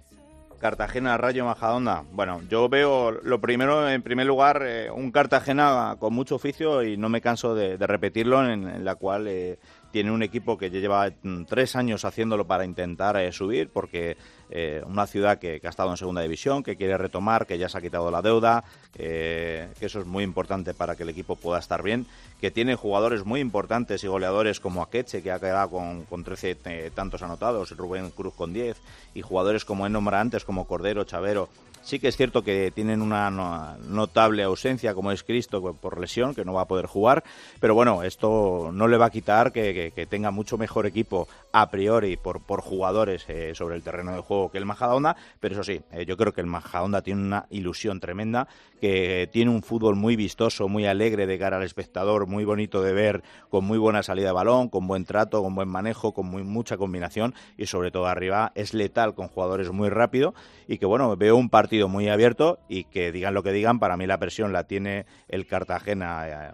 Cartagena, Rayo Majadonda. Bueno, yo veo lo primero, en primer lugar, eh, un Cartagena con mucho oficio y no me canso de, repetirlo, en, la cual eh, tiene un equipo que lleva mm, tres años haciéndolo para intentar eh, subir, porque eh, una ciudad que, ha estado en segunda división, que quiere retomar, que ya se ha quitado la deuda, eh, que eso es muy importante para que el equipo pueda estar bien, que tiene jugadores muy importantes y goleadores como Akeche, que ha quedado con, con 13 eh, tantos anotados, Rubén Cruz con 10, y jugadores como he nombrado antes, como Cordero, Chavero, Sí que es cierto que tienen una no- notable ausencia, como es Cristo, por lesión, que no va a poder jugar. Pero bueno, esto no le va a quitar que, tenga mucho mejor equipo a priori por, por jugadores sobre el terreno de juego que el Majadahonda. Pero eso sí, eh, yo creo que el Majadahonda tiene una ilusión tremenda, que tiene un fútbol muy vistoso, muy alegre de cara al espectador, muy bonito de ver, con muy buena salida de balón, con buen trato, con buen manejo, con mucha combinación y sobre todo arriba es letal con jugadores muy rápido y que bueno, veo un partido muy abierto y que digan lo que digan, para mí la presión la tiene el Cartagena eh,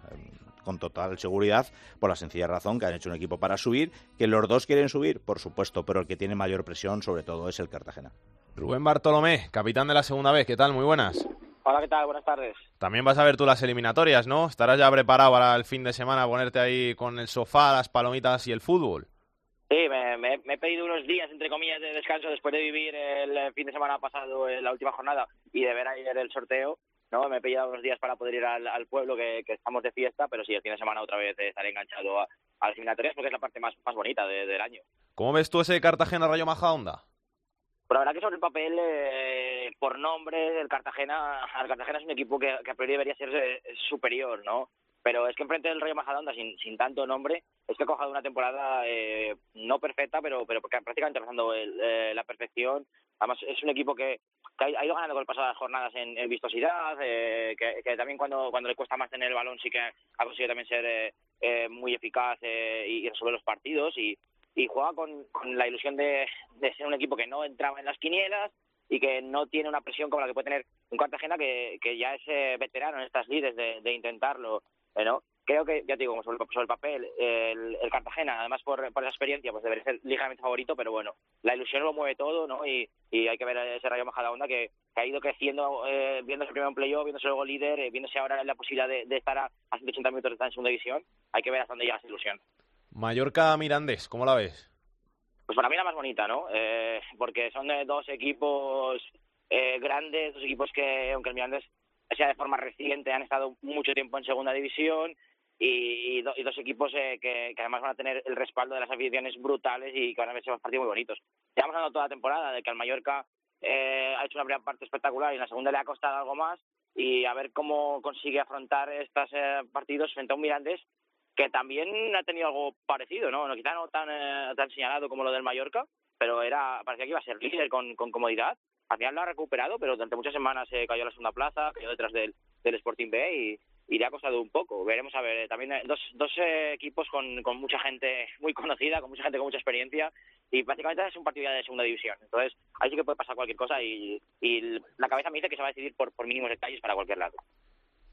con total seguridad por la sencilla razón que han hecho un equipo para subir, que los dos quieren subir, por supuesto, pero el que tiene mayor presión sobre todo es el Cartagena. Rubén Bartolomé, capitán de la segunda vez, ¿qué tal? Muy buenas. Hola, ¿qué tal? Buenas tardes. También vas a ver tú las eliminatorias, ¿no? Estarás ya preparado para el fin de semana ponerte ahí con el sofá, las palomitas y el fútbol. Sí, me, me- me he pedido unos días, entre comillas, de descanso después de vivir el fin de semana pasado, eh, la última jornada, y de ver ayer el sorteo. ¿No? Me he pedido unos días para poder ir al, al pueblo, que, que estamos de fiesta, pero sí, el fin de semana otra vez estaré enganchado a, a las eliminatorias porque es la parte más, más bonita de- del año. ¿Cómo ves tú ese Cartagena Rayo Majadahonda? Pero la verdad que sobre el papel, eh, por nombre, el Cartagena, el Cartagena es un equipo que, que a priori debería ser eh, superior, ¿no? Pero es que enfrente del Rayo Majadahonda, sin, sin tanto nombre, es que ha cojado una temporada eh, no perfecta, pero pero prácticamente el- eh, la perfección. Además, es un equipo que, ha, ido ganando con pasadas jornadas en, vistosidad, eh, que, también cuando, cuando le cuesta más tener el balón sí que ha conseguido también ser eh, eh, muy eficaz eh, y, y resolver los partidos. Y, y juega con, la ilusión de, de ser un equipo que no entraba en las quinielas y que no tiene una presión como la que puede tener un Cartagena que, que ya es eh, veterano en estas lides de, de intentarlo, ¿no? Creo que, ya te digo, sobre, el- sobre el papel, el, el Cartagena, además por, por esa experiencia, pues debería ser ligeramente favorito, pero bueno, la ilusión lo mueve todo, ¿no? Y, y hay que ver ese Rayo Majadahonda que, que ha ido creciendo, eh, viéndose primero en playoff, viéndose luego líder, eh, viéndose ahora la posibilidad de, de estar a, a 180 minutos de estar en segunda división. Hay que ver hasta dónde llega esa ilusión. Mallorca Mirandés, ¿cómo la ves? Pues para mí la más bonita, ¿no? Eh, porque son eh, dos equipos eh, grandes, dos equipos que, aunque el Mirandés sea de forma reciente, han estado mucho tiempo en segunda división y, y do- y dos equipos eh, que, que además van a tener el respaldo de las aficiones brutales y que van a verse partidos muy bonitos. Llevamos hablando toda la temporada de que al Mallorca eh, ha hecho una primera parte espectacular y en la segunda le ha costado algo más y a ver cómo consigue afrontar estos eh, partidos frente a un Mirandés que también ha tenido algo parecido, ¿no? No, Quizá no tan, eh, tan señalado como lo del Mallorca, pero era parecía que iba a ser líder con, con comodidad. Al final lo ha recuperado, pero durante muchas semanas se cayó a la segunda plaza, cayó detrás del, Sporting B y, le ha costado un poco. Veremos a ver. También eh, dos, dos eh, equipos con, mucha gente muy conocida, con mucha gente con mucha experiencia y prácticamente es un partido ya de segunda división. Entonces ahí sí que puede pasar cualquier cosa y, y la cabeza me dice que se va a decidir por, por mínimos detalles para cualquier lado.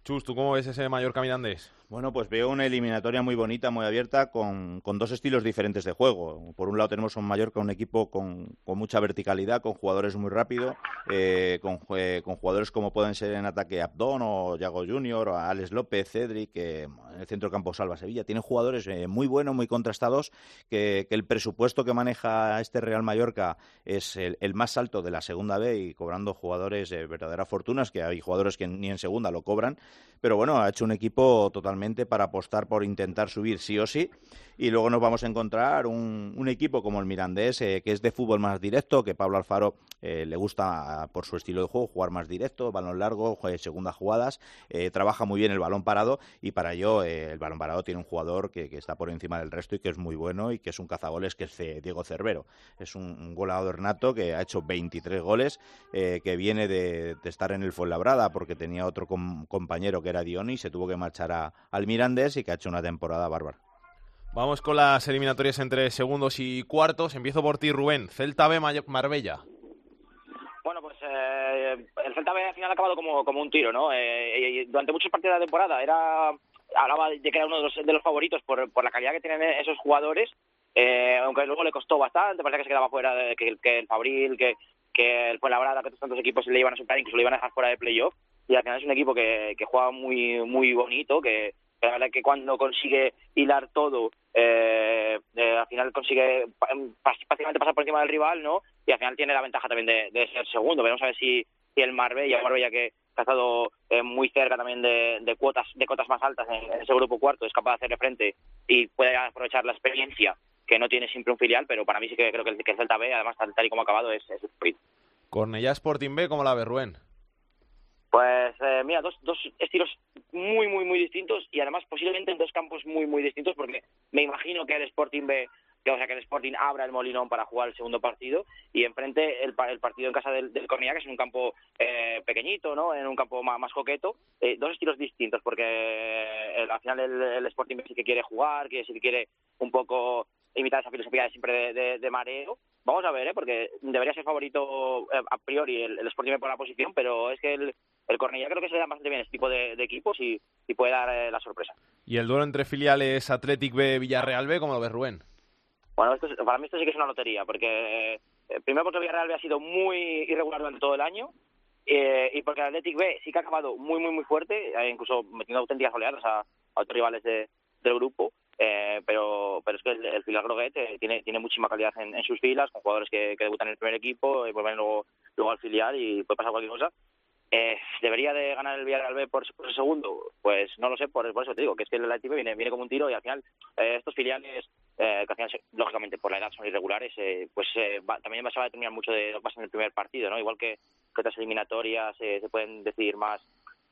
Chus, ¿tú cómo ves ese Mallorca Mirandés? Bueno, pues veo una eliminatoria muy bonita, muy abierta, con, con dos estilos diferentes de juego. Por un lado tenemos a un Mallorca, un equipo con, con mucha verticalidad, con jugadores muy rápidos, eh, con, jue- con jugadores como pueden ser en ataque Abdón o Yago Junior, o Alex López, Cedric, que en el centro campo Salva Sevilla. Tiene jugadores eh, muy buenos, muy contrastados, que, el presupuesto que maneja este Real Mallorca es el, más alto de la segunda B y cobrando jugadores de verdaderas fortunas, que hay jugadores que ni en segunda lo cobran. Pero bueno, ha hecho un equipo totalmente para apostar por intentar subir sí o sí. Y luego nos vamos a encontrar un, equipo como el Mirandés, eh, que es de fútbol más directo, que Pablo Alfaro eh, le gusta ah, por su estilo de juego jugar más directo, balón largo, segundas jugadas, eh, trabaja muy bien el balón parado y para ello el balón parado tiene un jugador que, está por encima del resto y que es muy bueno y que es un cazagoles que es Diego Cervero. Es un, un goleador nato que ha hecho 23 goles, que viene de, estar en el Fuenlabrada porque tenía otro com- compañero que era Dioni y se tuvo que marchar a- al Mirandés y que ha hecho una temporada bárbara. Vamos con las eliminatorias entre segundos y cuartos. Empiezo por ti, Rubén. Celta B, Marbella. Bueno, pues eh, el Celta B al final ha acabado como, como un tiro, ¿no? Eh, y durante muchos partidos de la temporada era hablaba de que era uno de los, de los favoritos por, por la calidad que tienen esos jugadores, eh, aunque luego le costó bastante, parecía que se quedaba fuera, de, que, que el Fabril, que, que el Fuenlabrada, que tantos equipos le iban a superar, incluso le iban a dejar fuera de playoff. Y al final es un equipo que, que juega muy muy bonito, que, la verdad que cuando consigue hilar todo, eh, eh, al final consigue prácticamente pasar por encima del rival, ¿no? Y al final tiene la ventaja también de, de ser segundo. Veremos a ver si, si el Marbella, Marbella que, ha estado eh, muy cerca también de, de, cuotas de cotas más altas en, ese grupo cuarto, es capaz de hacerle frente y puede aprovechar la experiencia que no tiene siempre un filial, pero para mí sí que creo que el, que el Celta B, además tal, y como ha acabado, es, es el Cornellá Sporting B, ¿cómo la ve Rubén? Pues eh, mira, dos, dos estilos muy, muy, muy distintos y además posiblemente en dos campos muy, muy distintos porque me imagino que el Sporting B, que, o sea, que el Sporting abra el Molinón para jugar el segundo partido y enfrente el, el partido en casa del, del Cornellá, que es un campo eh, pequeñito, ¿no? En un campo más, más coqueto. Eh, dos estilos distintos porque eh, al final el, el, Sporting B sí que quiere jugar, que sí que quiere un poco imitar esa filosofía de siempre de, de, de mareo. Vamos a ver, ¿eh? porque debería ser favorito eh, a priori el, el Sporting por la posición, pero es que el, el Cornellá creo que se da bastante bien este tipo de, de equipos y, y, puede dar eh, la sorpresa. ¿Y el duelo entre filiales Athletic B Villarreal B, cómo lo ves, Rubén? Bueno, esto, para mí esto sí que es una lotería, porque eh, primero porque Villarreal B ha sido muy irregular durante todo el año, eh, y porque el Athletic B sí que ha acabado muy, muy, muy fuerte, eh, incluso metiendo auténticas oleadas a, a otros rivales de, del grupo, eh, pero pero es que el, el filial eh, tiene tiene muchísima calidad en, sus filas, con jugadores que, debutan en el primer equipo y vuelven luego, luego al filial y puede pasar cualquier cosa. Eh, ¿Debería de ganar el Villarreal B por, por segundo? Pues no lo sé, por, eso te digo, que es que el Athletic viene, viene como un tiro y al final eh, estos filiales, eh, que al final, lógicamente, por la edad son irregulares, eh, pues eh, va, también va a determinar mucho de lo que pasa en el primer partido, ¿no? Igual que, que otras eliminatorias eh, se pueden decidir más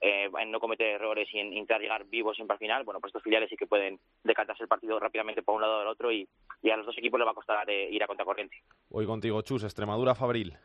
eh, en no cometer errores y en intentar llegar vivos siempre al final, bueno, pues estos filiales sí que pueden decantarse el partido rápidamente por un lado o del otro y, y a los dos equipos les va a costar eh, ir a contracorriente. Hoy contigo, Chus, Extremadura, Fabril.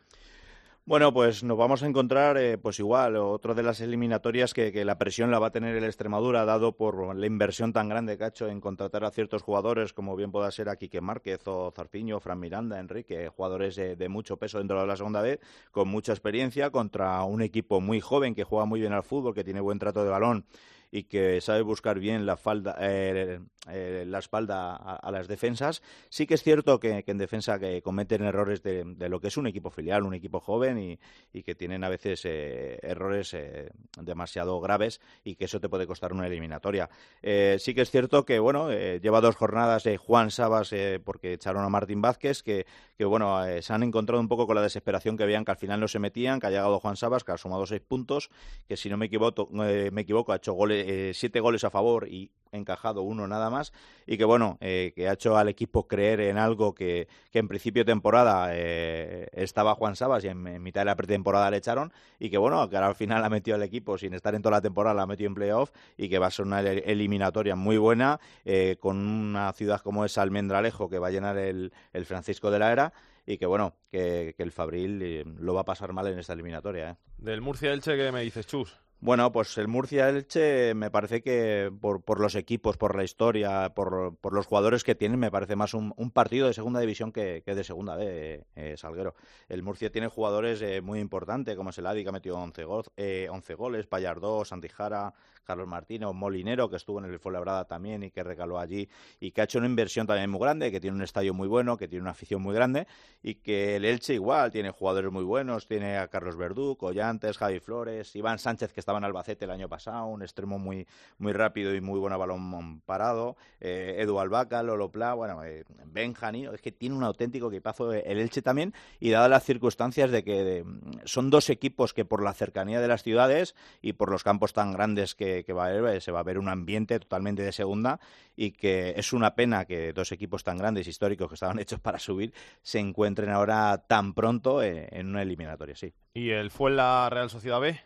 Bueno, pues nos vamos a encontrar, eh, pues igual, otro de las eliminatorias que, la presión la va a tener el Extremadura, dado por la inversión tan grande que ha hecho en contratar a ciertos jugadores, como bien pueda ser a Quique Márquez o Zarpiño, Fran Miranda, Enrique, jugadores de, de, mucho peso dentro de la segunda B, con mucha experiencia, contra un equipo muy joven que juega muy bien al fútbol, que tiene buen trato de balón y que sabe buscar bien la, falda, eh, eh, la espalda a, las defensas. Sí que es cierto que, que en defensa que cometen errores de, de, lo que es un equipo filial, un equipo joven y, y que tienen a veces eh, errores eh, demasiado graves y que eso te puede costar una eliminatoria. Eh, sí que es cierto que bueno lleva dos jornadas de Juan Sabas porque echaron a Martín Vázquez que, que bueno se han encontrado un poco con la desesperación que veían que al final no se metían, que ha llegado Juan Sabas, que ha sumado seis puntos, que si no me equivoco, me equivoco ha hecho goles eh, siete goles a favor y encajado uno nada más y que bueno eh, que ha hecho al equipo creer en algo que, que en principio temporada eh, estaba Juan Sabas y en, mitad de la pretemporada le echaron y que bueno que ahora al final ha metido al equipo sin estar en toda la temporada la ha metido en playoff y que va a ser una eliminatoria muy buena eh, con una ciudad como es Almendralejo que va a llenar el, el Francisco de la Era y que bueno, que, que el Fabril eh, lo va a pasar mal en esta eliminatoria. ¿eh? Del Murcia Elche, ¿qué me dices, Chus? Bueno, pues el Murcia-Elche me parece que por, por, los equipos, por la historia, por, los jugadores que tienen, me parece más un, un partido de segunda división que, de segunda B, eh, Salguero. El Murcia tiene jugadores eh, muy importantes, como es el Adi, que ha metido 11, go eh, 11 goles, Pallardó, Santijara, Carlos Martínez, Molinero, que estuvo en el Fuenlabrada también y que recaló allí, y que ha hecho una inversión también muy grande, que tiene un estadio muy bueno, que tiene una afición muy grande, y que el Elche igual tiene jugadores muy buenos, tiene a Carlos Verdú, Collantes, Javi Flores, Iván Sánchez, que estaba en Albacete el año pasado, un extremo muy, muy rápido y muy bueno a balón parado, eh, Edu Albaca, Lolo Pla, bueno, eh, Benjani, es que tiene un auténtico equipazo el Elche también, y dadas las circunstancias de que son dos equipos que por la cercanía de las ciudades y por los campos tan grandes que, que va a haber, se va a ver un ambiente totalmente de segunda y que es una pena que dos equipos tan grandes, históricos, que estaban hechos para subir, se encuentren ahora tan pronto en, en una eliminatoria, sí. ¿Y el fue la Real Sociedad B?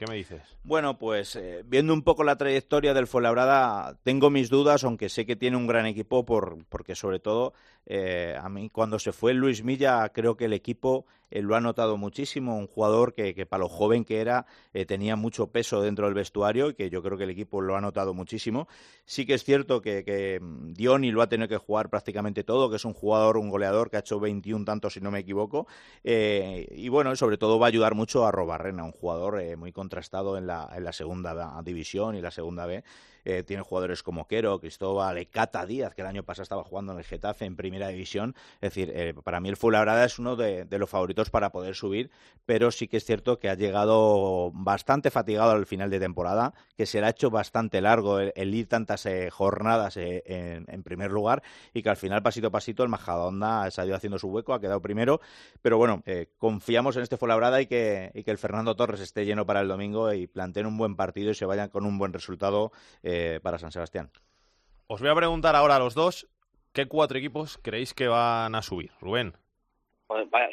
¿Qué me dices? Bueno, pues eh, viendo un poco la trayectoria del Fuenlabrada, tengo mis dudas, aunque sé que tiene un gran equipo, por, porque sobre todo eh, a mí cuando se fue Luis Milla, creo que el equipo eh, lo ha notado muchísimo, un jugador que, para lo joven que era eh, tenía mucho peso dentro del vestuario y que yo creo que el equipo lo ha notado muchísimo. Sí que es cierto que, que Dioni lo ha tenido que jugar prácticamente todo, que es un jugador, un goleador que ha hecho 21 tantos si no me equivoco, eh, y bueno, sobre todo va a ayudar mucho a Robarrena, un jugador muy contrastado en la, en la segunda división y la segunda B eh, tiene jugadores como Quero, Cristóbal, Ecata Díaz, que el año pasado estaba jugando en el Getafe en primera división. Es decir, eh, para mí el Fuenlabrada es uno de, los favoritos para poder subir, pero sí que es cierto que ha llegado bastante fatigado al final de temporada, que se le ha hecho bastante largo el, ir tantas eh, jornadas eh, en, primer lugar y que al final, pasito a pasito, el Majadahonda se ha ido haciendo su hueco, ha quedado primero, pero bueno, eh, confiamos en este Fuenlabrada y que, y que el Fernando Torres esté lleno para el domingo y planteen un buen partido y se vayan con un buen resultado eh, para San Sebastián. Os voy a preguntar ahora a los dos, ¿qué cuatro equipos creéis que van a subir? Rubén.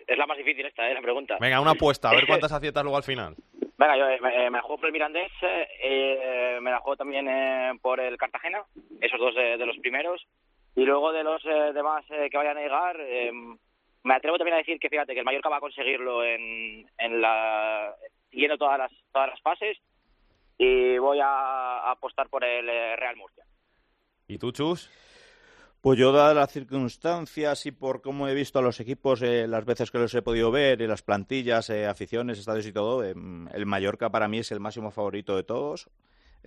Es la más difícil esta, ¿eh? la pregunta. Venga, una apuesta, a ver cuántas aciertas luego al final. Venga, yo eh, me, la juego por el Mirandés, eh, me la juego también eh, por el Cartagena, esos dos de los primeros. Y luego de los eh, demás que vayan a llegar, me atrevo también a decir que fíjate que el Mallorca va a conseguirlo en, en la siguiendo todas las todas las fases y voy a, apostar por el Real Murcia. ¿Y tú, Chus? Pues yo, dadas las circunstancias y por cómo he visto a los equipos eh, las veces que los he podido ver, y las plantillas, eh, aficiones, estadios y todo, eh, el Mallorca para mí es el máximo favorito de todos.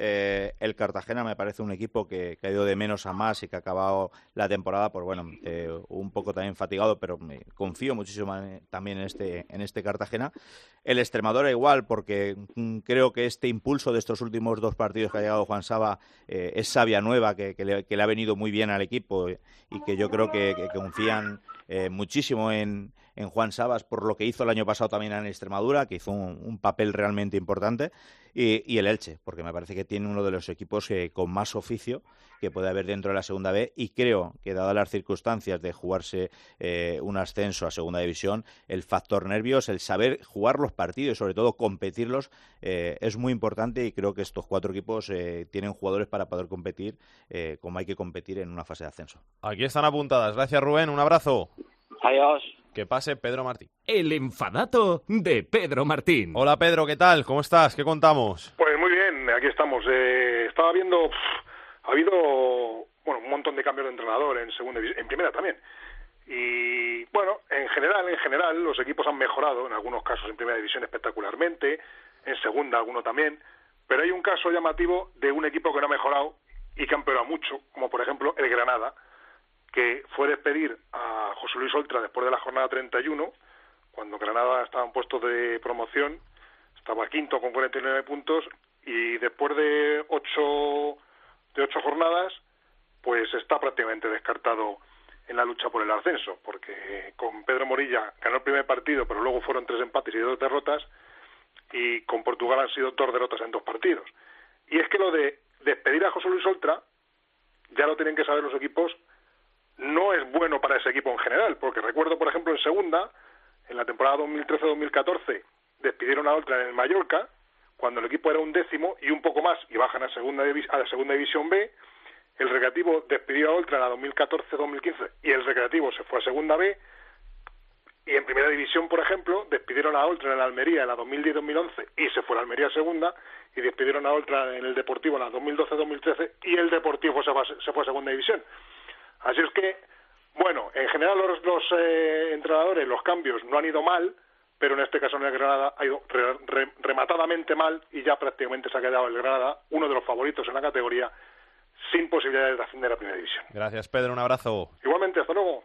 Eh, el Cartagena me parece un equipo que, ha ido de menos a más y que ha acabado la temporada, pues bueno, eh, un poco también fatigado, pero me confío muchísimo también en este, en este Cartagena. El Extremadura igual, porque mm, creo que este impulso de estos últimos dos partidos que ha llegado Juan Saba eh, es sabia nueva, que, le, ha venido muy bien al equipo y que yo creo que confían muchísimo en, en Juan Sabas por lo que hizo el año pasado también en Extremadura, que hizo un, un papel realmente importante, y, y, el Elche, porque me parece que tiene uno de los equipos eh, con más oficio que puede haber dentro de la segunda B, y creo que dadas las circunstancias de jugarse eh, un ascenso a segunda división, el factor nervios, el saber jugar los partidos y sobre todo competirlos, eh, es muy importante y creo que estos cuatro equipos eh, tienen jugadores para poder competir como hay que competir en una fase de ascenso. Aquí están apuntadas. Gracias Rubén, un abrazo. Adiós. Que pase Pedro Martín. El enfadato de Pedro Martín. Hola Pedro, ¿qué tal? ¿Cómo estás? ¿Qué contamos? Pues muy bien, aquí estamos. Eh, estaba viendo, pff, ha habido bueno un montón de cambios de entrenador en segunda en primera también. Y bueno, en general, en general, los equipos han mejorado, en algunos casos en primera división espectacularmente, en segunda alguno también, pero hay un caso llamativo de un equipo que no ha mejorado y que ha empeorado mucho, como por ejemplo el Granada que fue despedir a José Luis Oltra después de la jornada 31, cuando Granada estaba en puesto de promoción, estaba quinto con 49 puntos y después de ocho, de ocho jornadas, pues está prácticamente descartado en la lucha por el ascenso, porque con Pedro Morilla ganó el primer partido, pero luego fueron tres empates y dos derrotas, y con Portugal han sido dos derrotas en dos partidos. Y es que lo de despedir a José Luis Oltra, ya lo tienen que saber los equipos no es bueno para ese equipo en general, porque recuerdo, por ejemplo, en segunda, en la temporada 2013-2014, despidieron a Oltra en el Mallorca, cuando el equipo era un décimo y un poco más, y bajan a, segunda a la segunda división B, el Recreativo despidió a Oltra en la 2014-2015 y el Recreativo se fue a segunda B, y en primera división, por ejemplo, despidieron a Oltra en la Almería en la 2010-2011 y se fue a la Almería a segunda, y despidieron a Oltra en el Deportivo en la 2012-2013 y el Deportivo se fue a segunda división. Así es que, bueno, en general los, los eh, entrenadores, los cambios no han ido mal, pero en este caso en el Granada ha ido re, re, rematadamente mal y ya prácticamente se ha quedado el Granada, uno de los favoritos en la categoría, sin posibilidades de ascender a primera división. Gracias, Pedro, un abrazo. Igualmente, hasta luego.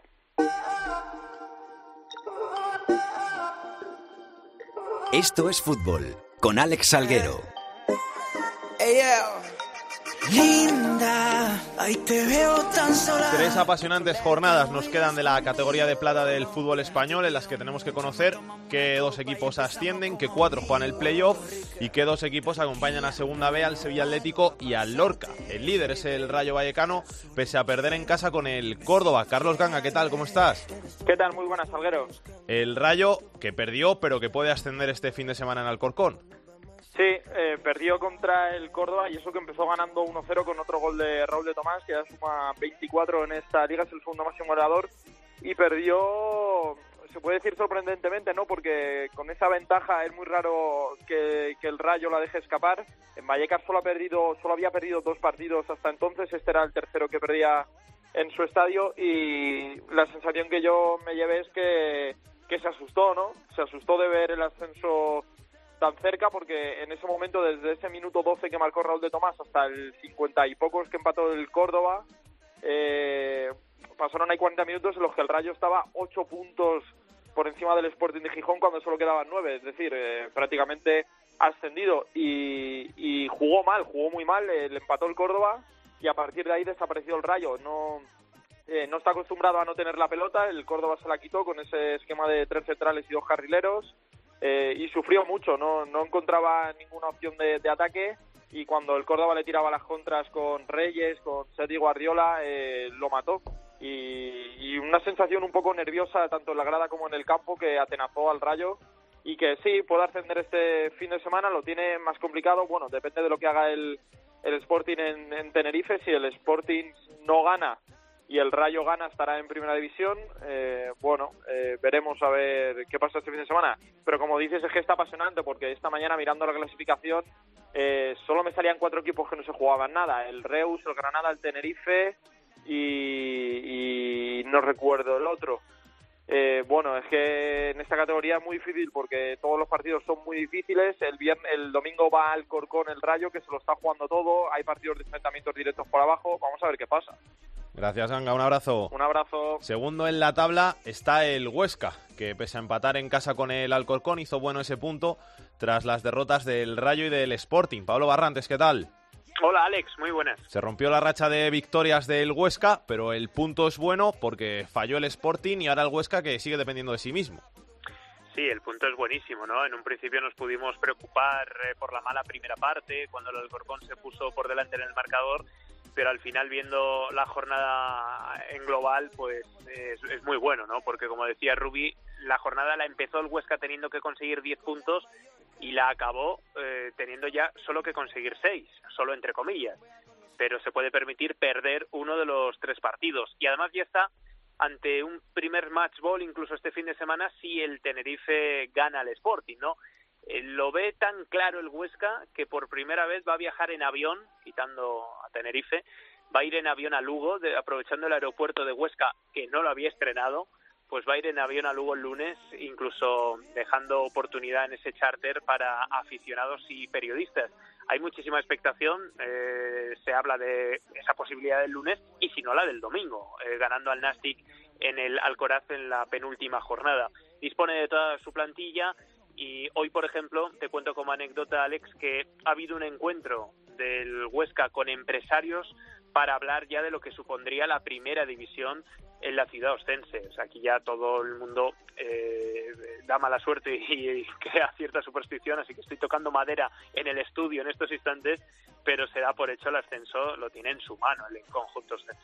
Esto es fútbol con Alex Salguero. Hey, yeah. Linda, ahí te veo tan sola. Tres apasionantes jornadas nos quedan de la categoría de plata del fútbol español en las que tenemos que conocer qué dos equipos ascienden, qué cuatro juegan el playoff y qué dos equipos acompañan a Segunda B al Sevilla Atlético y al Lorca. El líder es el Rayo Vallecano, pese a perder en casa con el Córdoba. Carlos Ganga, ¿qué tal? ¿Cómo estás? ¿Qué tal? Muy buenas, Salguero. El Rayo que perdió, pero que puede ascender este fin de semana en Alcorcón. Sí, eh, perdió contra el Córdoba y eso que empezó ganando 1-0 con otro gol de Raúl de Tomás, que ya suma 24 en esta liga, es el segundo máximo goleador, y perdió, se puede decir sorprendentemente, ¿no? Porque con esa ventaja es muy raro que, el Rayo la deje escapar. En Vallecas solo, ha perdido, solo había perdido dos partidos hasta entonces, este era el tercero que perdía en su estadio y la sensación que yo me llevé es que, que se asustó, ¿no? Se asustó de ver el ascenso tan cerca porque en ese momento, desde ese minuto 12 que marcó Raúl de Tomás hasta el 50 y pocos que empató el Córdoba, eh, pasaron ahí 40 minutos en los que el Rayo estaba 8 puntos por encima del Sporting de Gijón cuando solo quedaban 9, es decir, eh, prácticamente ascendido y, y jugó mal, jugó muy mal, eh, empató el Córdoba y a partir de ahí desapareció el Rayo. No, eh, no está acostumbrado a no tener la pelota, el Córdoba se la quitó con ese esquema de tres centrales y dos carrileros eh, y sufrió mucho, no, no encontraba ninguna opción de, ataque y cuando el Córdoba le tiraba las contras con Reyes, con Sergio Guardiola, eh, lo mató. Y, una sensación un poco nerviosa tanto en la grada como en el campo que atenazó al Rayo y que sí, puede ascender este fin de semana, lo tiene más complicado, bueno, depende de lo que haga el, el Sporting en Tenerife, si el Sporting no gana y el Rayo gana estará en primera división. Eh, bueno, eh, veremos a ver qué pasa este fin de semana. Pero como dices, es que está apasionante porque esta mañana mirando la clasificación eh, solo me salían cuatro equipos que no se jugaban nada. El Reus, el Granada, el Tenerife y, no recuerdo el otro. Eh, bueno, es que en esta categoría es muy difícil porque todos los partidos son muy difíciles. El viernes, el domingo va al Corcón el Rayo que se lo está jugando todo. Hay partidos de enfrentamientos directos por abajo. Vamos a ver qué pasa. Gracias, Ganga. Un abrazo. Un abrazo. Segundo en la tabla está el Huesca, que pese a empatar en casa con el Alcorcón hizo bueno ese punto tras las derrotas del Rayo y del Sporting. Pablo Barrantes, ¿qué tal? Hola Alex, muy buenas. Se rompió la racha de victorias del Huesca, pero el punto es bueno porque falló el Sporting y ahora el Huesca que sigue dependiendo de sí mismo. Sí, el punto es buenísimo, ¿no? En un principio nos pudimos preocupar eh, por la mala primera parte, cuando el Alcorcón se puso por delante en el marcador, pero al final viendo la jornada en global, pues es, muy bueno, ¿no? Porque como decía Rubi, la jornada la empezó el Huesca teniendo que conseguir 10 puntos y la acabó eh, teniendo ya solo que conseguir 6, solo entre comillas. Pero se puede permitir perder uno de los tres partidos. Y además ya está ante un primer match ball, incluso este fin de semana, si el Tenerife gana al Sporting, ¿no? Eh, lo ve tan claro el Huesca que por primera vez va a viajar en avión, quitando a Tenerife, va a ir en avión a Lugo, aprovechando el aeropuerto de Huesca, que no lo había estrenado, pues va a ir en avión a Lugo el lunes, incluso dejando oportunidad en ese charter para aficionados y periodistas. Hay muchísima expectación, eh, se habla de esa posibilidad del lunes y si no la del domingo, eh, ganando al Nastic en el Alcoraz en la penúltima jornada. Dispone de toda su plantilla y hoy, por ejemplo, te cuento como anécdota, Alex, que ha habido un encuentro del Huesca con empresarios para hablar ya de lo que supondría la primera división en la ciudad ostense. O sea, aquí ya todo el mundo eh, da mala suerte y, y, crea cierta superstición, así que estoy tocando madera en el estudio en estos instantes, pero se da por hecho el ascenso, lo tiene en su mano el conjunto ostense.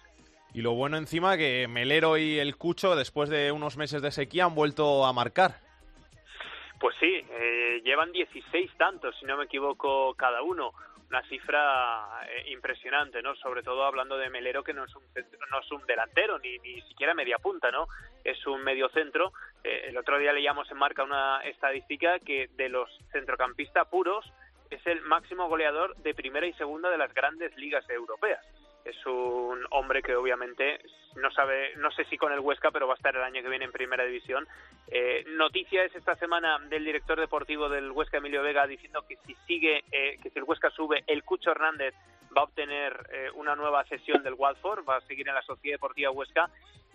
Y lo bueno encima que Melero y el Cucho, después de unos meses de sequía, han vuelto a marcar. Pues sí, eh, llevan 16 tantos, si no me equivoco, cada uno una cifra eh, impresionante, ¿no? Sobre todo hablando de Melero, que no es un, no es un delantero, ni, ni siquiera media punta, ¿no? Es un medio centro. Eh, el otro día leíamos en marca una estadística que de los centrocampistas puros es el máximo goleador de primera y segunda de las grandes ligas europeas. Es un hombre que obviamente no sabe, no sé si con el Huesca, pero va a estar el año que viene en primera división. Eh, noticia es esta semana del director deportivo del Huesca, Emilio Vega, diciendo que si sigue, eh, que si el Huesca sube, el Cucho Hernández va a obtener eh, una nueva sesión del Watford, va a seguir en la Sociedad Deportiva Huesca.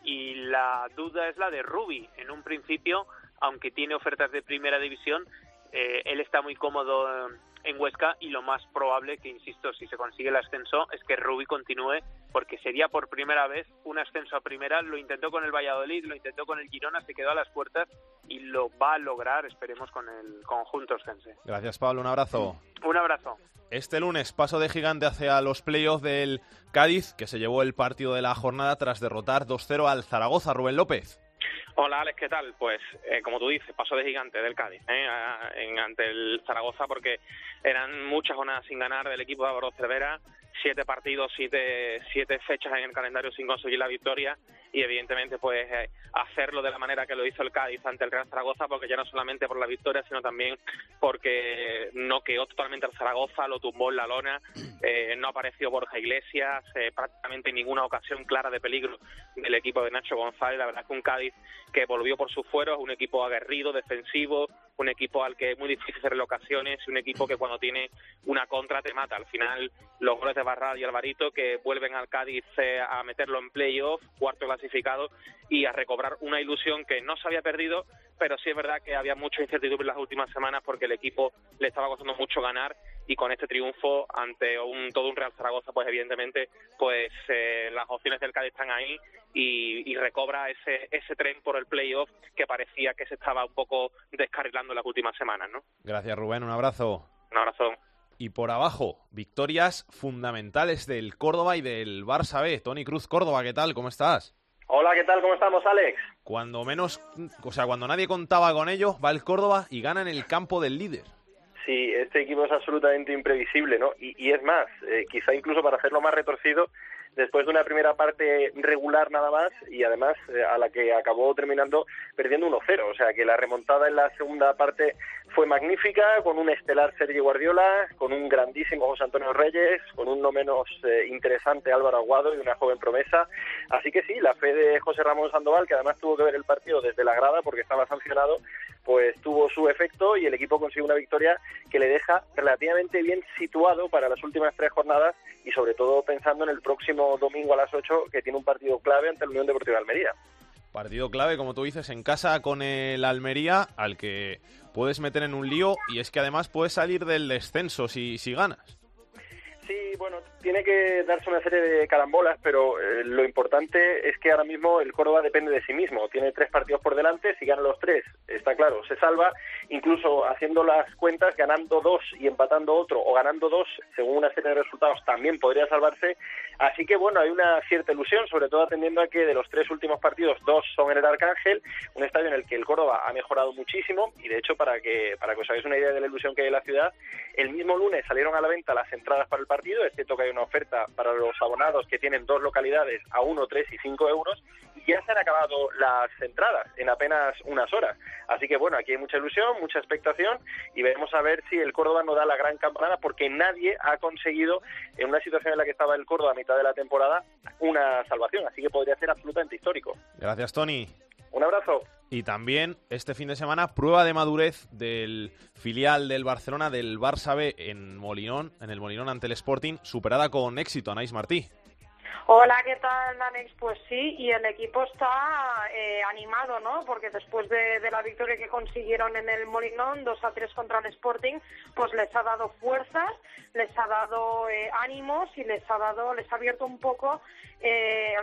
Y la duda es la de Rubi. En un principio, aunque tiene ofertas de primera división, eh, él está muy cómodo en Huesca y lo más probable, que insisto, si se consigue el ascenso, es que Rubi continúe, porque sería por primera vez un ascenso a primera. Lo intentó con el Valladolid, lo intentó con el Girona, se quedó a las puertas y lo va a lograr, esperemos, con el conjunto oscense. Gracias, Pablo. Un abrazo. Un abrazo. Este lunes, paso de gigante hacia los playoffs del Cádiz, que se llevó el partido de la jornada tras derrotar 2-0 al Zaragoza. Rubén López. Hola Alex, ¿qué tal? Pues eh, como tú dices, paso de gigante del Cádiz ¿eh? A, en, ante el Zaragoza porque eran muchas jornadas sin ganar del equipo de Álvaro Cervera, siete partidos, siete, siete fechas en el calendario sin conseguir la victoria y evidentemente pues eh, hacerlo de la manera que lo hizo el Cádiz ante el Real Zaragoza porque ya no solamente por la victoria sino también porque no quedó totalmente el Zaragoza, lo tumbó en la lona, eh, no apareció Borja Iglesias, eh, prácticamente en ninguna ocasión clara de peligro del equipo de Nacho González, la verdad que un Cádiz que volvió por sus fueros, un equipo aguerrido, defensivo, un equipo al que es muy difícil hacer ocasiones, un equipo que cuando tiene una contra te mata. Al final, los goles de Barral y Alvarito que vuelven al Cádiz eh, a meterlo en playoff, cuarto clasificado, y a recobrar una ilusión que no se había perdido, pero sí es verdad que había mucha incertidumbre en las últimas semanas porque el equipo le estaba costando mucho ganar y con este triunfo ante un todo un Real Zaragoza, pues evidentemente, pues eh, las opciones del Cádiz están ahí y, y, recobra ese ese tren por el playoff que parecía que se estaba un poco descarrilando en las últimas semanas, ¿no? Gracias Rubén, un abrazo. Un abrazo. Y por abajo, victorias fundamentales del Córdoba y del Barça B. Tony Cruz Córdoba, ¿qué tal? ¿Cómo estás? Hola, ¿qué tal? ¿Cómo estamos, Alex? Cuando menos, o sea, cuando nadie contaba con ello, va el Córdoba y gana en el campo del líder. Sí, este equipo es absolutamente imprevisible, ¿no? Y, y es más, eh, quizá incluso para hacerlo más retorcido, después de una primera parte regular nada más y además eh, a la que acabó terminando perdiendo 1-0. O sea que la remontada en la segunda parte fue magnífica, con un estelar Sergio Guardiola, con un grandísimo José Antonio Reyes, con un no menos eh, interesante Álvaro Aguado y una joven promesa. Así que sí, la fe de José Ramón Sandoval, que además tuvo que ver el partido desde la grada porque estaba sancionado, pues tuvo su efecto y el equipo consiguió una victoria que le deja relativamente bien situado para las últimas tres jornadas y sobre todo pensando en el próximo domingo a las 8 que tiene un partido clave ante la Unión Deportiva de Almería. Partido clave, como tú dices, en casa con el Almería, al que puedes meter en un lío y es que además puedes salir del descenso si, si ganas. Sí, bueno, tiene que darse una serie de carambolas, pero eh, lo importante es que ahora mismo el Córdoba depende de sí mismo. Tiene tres partidos por delante, si gana los tres, está claro, se salva. Incluso haciendo las cuentas, ganando dos y empatando otro, o ganando dos, según una serie de resultados, también podría salvarse. Así que bueno, hay una cierta ilusión, sobre todo atendiendo a que de los tres últimos partidos, dos son en el Arcángel, un estadio en el que el Córdoba ha mejorado muchísimo. Y de hecho, para que, para que os hagáis una idea de la ilusión que hay en la ciudad, el mismo lunes salieron a la venta las entradas para el partido. Es cierto que hay una oferta para los abonados que tienen dos localidades a 1, 3 y 5 euros y ya se han acabado las entradas en apenas unas horas. Así que bueno, aquí hay mucha ilusión, mucha expectación y veremos a ver si el Córdoba no da la gran campanada porque nadie ha conseguido en una situación en la que estaba el Córdoba mitad de la temporada una salvación. Así que podría ser absolutamente histórico. Gracias, Tony. Un abrazo. Y también este fin de semana prueba de madurez del filial del Barcelona del Barça B en Molinón, en el Molinón ante el Sporting, superada con éxito, Anais Martí. Hola, ¿qué tal, Alex? Pues sí, y el equipo está eh, animado, ¿no? Porque después de, la victoria que consiguieron en el Molinón, 2 a 3 contra el Sporting, pues les ha dado fuerzas, les ha dado eh, ánimos y les ha dado, les ha abierto un poco eh,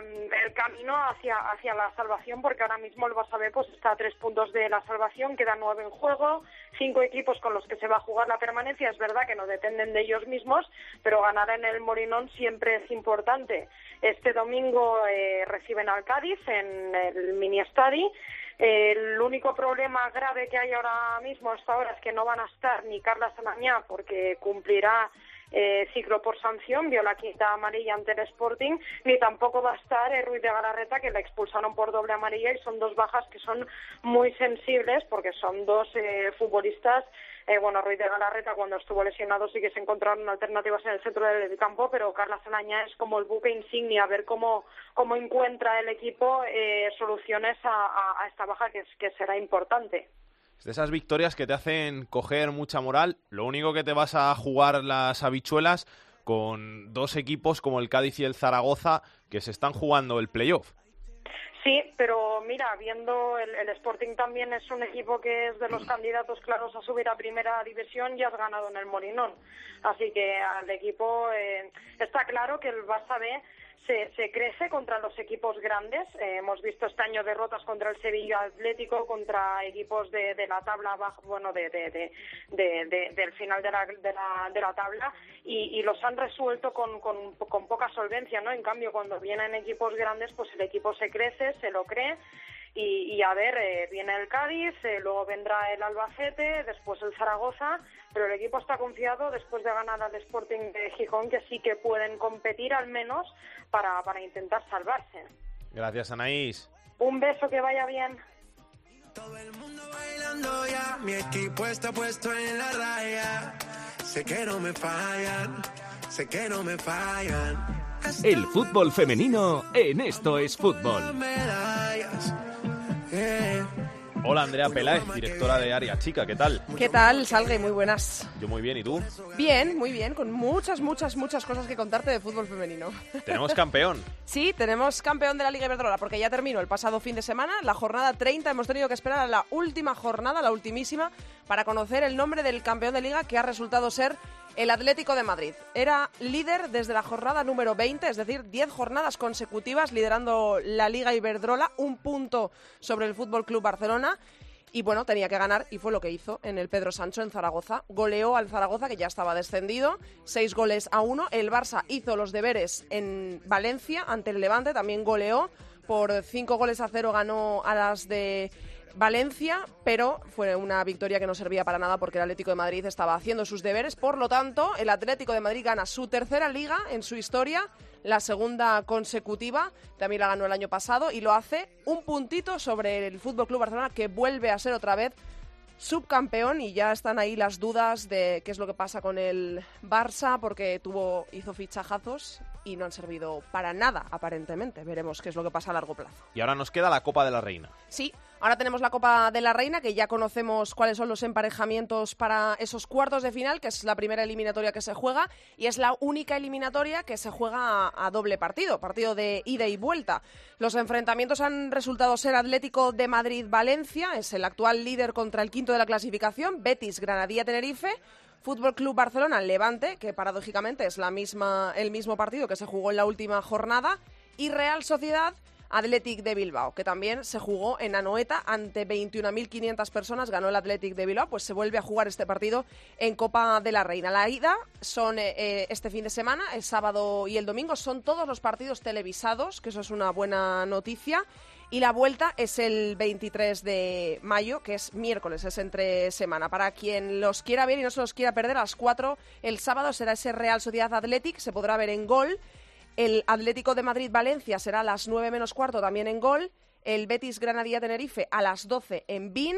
el camino hacia, hacia la salvación, porque ahora mismo el Barça B pues está a tres puntos de la salvación, quedan nueve en juego, cinco equipos con los que se va a jugar la permanencia, es verdad que no dependen de ellos mismos, pero ganar en el Molinón siempre es importante. Este domingo eh, reciben al Cádiz en el mini estadi. El único problema grave que hay ahora mismo hasta ahora es que no van a estar ni Carla Samañá porque cumplirá eh, ciclo por sanción, vio la quinta amarilla ante el Sporting, ni tampoco va a estar Ruiz de Galarreta, que la expulsaron por doble amarilla y son dos bajas que son muy sensibles porque son dos eh, futbolistas eh, bueno, Ruiz de Galarreta cuando estuvo lesionado sí que se encontraron alternativas en el centro del campo, pero Carla Zanaña es como el buque insignia, a ver cómo, cómo encuentra el equipo eh, soluciones a, esta baja que será importante. Es de esas victorias que te hacen coger mucha moral. Lo único que te vas a jugar las habichuelas con dos equipos como el Cádiz y el Zaragoza que se están jugando el playoff. Sí, pero mira, viendo el, el, Sporting también es un equipo que es de los candidatos claros a subir a primera división y has ganado en el Molinón. Así que al equipo eh, está claro que el Barça B se, se, crece contra los equipos grandes. Eh, hemos visto este año derrotas contra el Sevilla Atlético, contra equipos de, de la tabla baja, bueno, de, de, del final de la, la, de la tabla y, y, los han resuelto con, con, con poca solvencia, ¿no? En cambio, cuando vienen equipos grandes, pues el equipo se crece, se lo cree y, y, a ver, eh, viene el Cádiz, eh, luego vendrá el Albacete, después el Zaragoza, pero el equipo está confiado después de ganar al Sporting de Gijón que sí que pueden competir al menos para, para intentar salvarse. Gracias, Anaís. Un beso, que vaya bien. Todo el mundo bailando ya, mi equipo está puesto en la raya. Sé que no me fallan, sé que no me fallan. El fútbol femenino en esto es fútbol. Medallas, yeah. Hola Andrea Peláez, directora de Área Chica, ¿qué tal? ¿Qué tal, Salgue? Muy buenas. Yo muy bien, ¿y tú? Bien, muy bien, con muchas, muchas, muchas cosas que contarte de fútbol femenino. Tenemos campeón. Sí, tenemos campeón de la Liga Iberdrola, porque ya terminó el pasado fin de semana, la jornada 30. Hemos tenido que esperar a la última jornada, la ultimísima, para conocer el nombre del campeón de liga que ha resultado ser el Atlético de Madrid. Era líder desde la jornada número 20, es decir, 10 jornadas consecutivas liderando la Liga Iberdrola, un punto sobre el Fútbol Club Barcelona. Y bueno, tenía que ganar y fue lo que hizo en el Pedro Sancho en Zaragoza. Goleó al Zaragoza, que ya estaba descendido, seis goles a uno. El Barça hizo los deberes en Valencia ante el Levante, también goleó. Por cinco goles a cero ganó a las de Valencia, pero fue una victoria que no servía para nada porque el Atlético de Madrid estaba haciendo sus deberes. Por lo tanto, el Atlético de Madrid gana su tercera liga en su historia, la segunda consecutiva, también la ganó el año pasado y lo hace un puntito sobre el Fútbol Club Barcelona que vuelve a ser otra vez subcampeón y ya están ahí las dudas de qué es lo que pasa con el Barça porque tuvo hizo fichajazos y no han servido para nada aparentemente. Veremos qué es lo que pasa a largo plazo. Y ahora nos queda la Copa de la Reina. Sí, ahora tenemos la Copa de la Reina que ya conocemos cuáles son los emparejamientos para esos cuartos de final, que es la primera eliminatoria que se juega y es la única eliminatoria que se juega a, doble partido, partido de ida y vuelta. Los enfrentamientos han resultado ser Atlético de Madrid-Valencia, es el actual líder contra el quinto de la clasificación, Betis Granadilla-Tenerife, Fútbol Club Barcelona Levante, que paradójicamente es la misma, el mismo partido que se jugó en la última jornada, y Real Sociedad Athletic de Bilbao, que también se jugó en Anoeta ante 21.500 personas, ganó el Athletic de Bilbao, pues se vuelve a jugar este partido en Copa de la Reina. La ida son eh, este fin de semana, el sábado y el domingo, son todos los partidos televisados, que eso es una buena noticia. Y la vuelta es el 23 de mayo, que es miércoles, es entre semana. Para quien los quiera ver y no se los quiera perder, a las 4 el sábado será ese Real Sociedad Athletic, se podrá ver en gol. El Atlético de Madrid-Valencia será a las 9 menos cuarto también en gol. El Betis Granadilla-Tenerife a las 12 en BIN.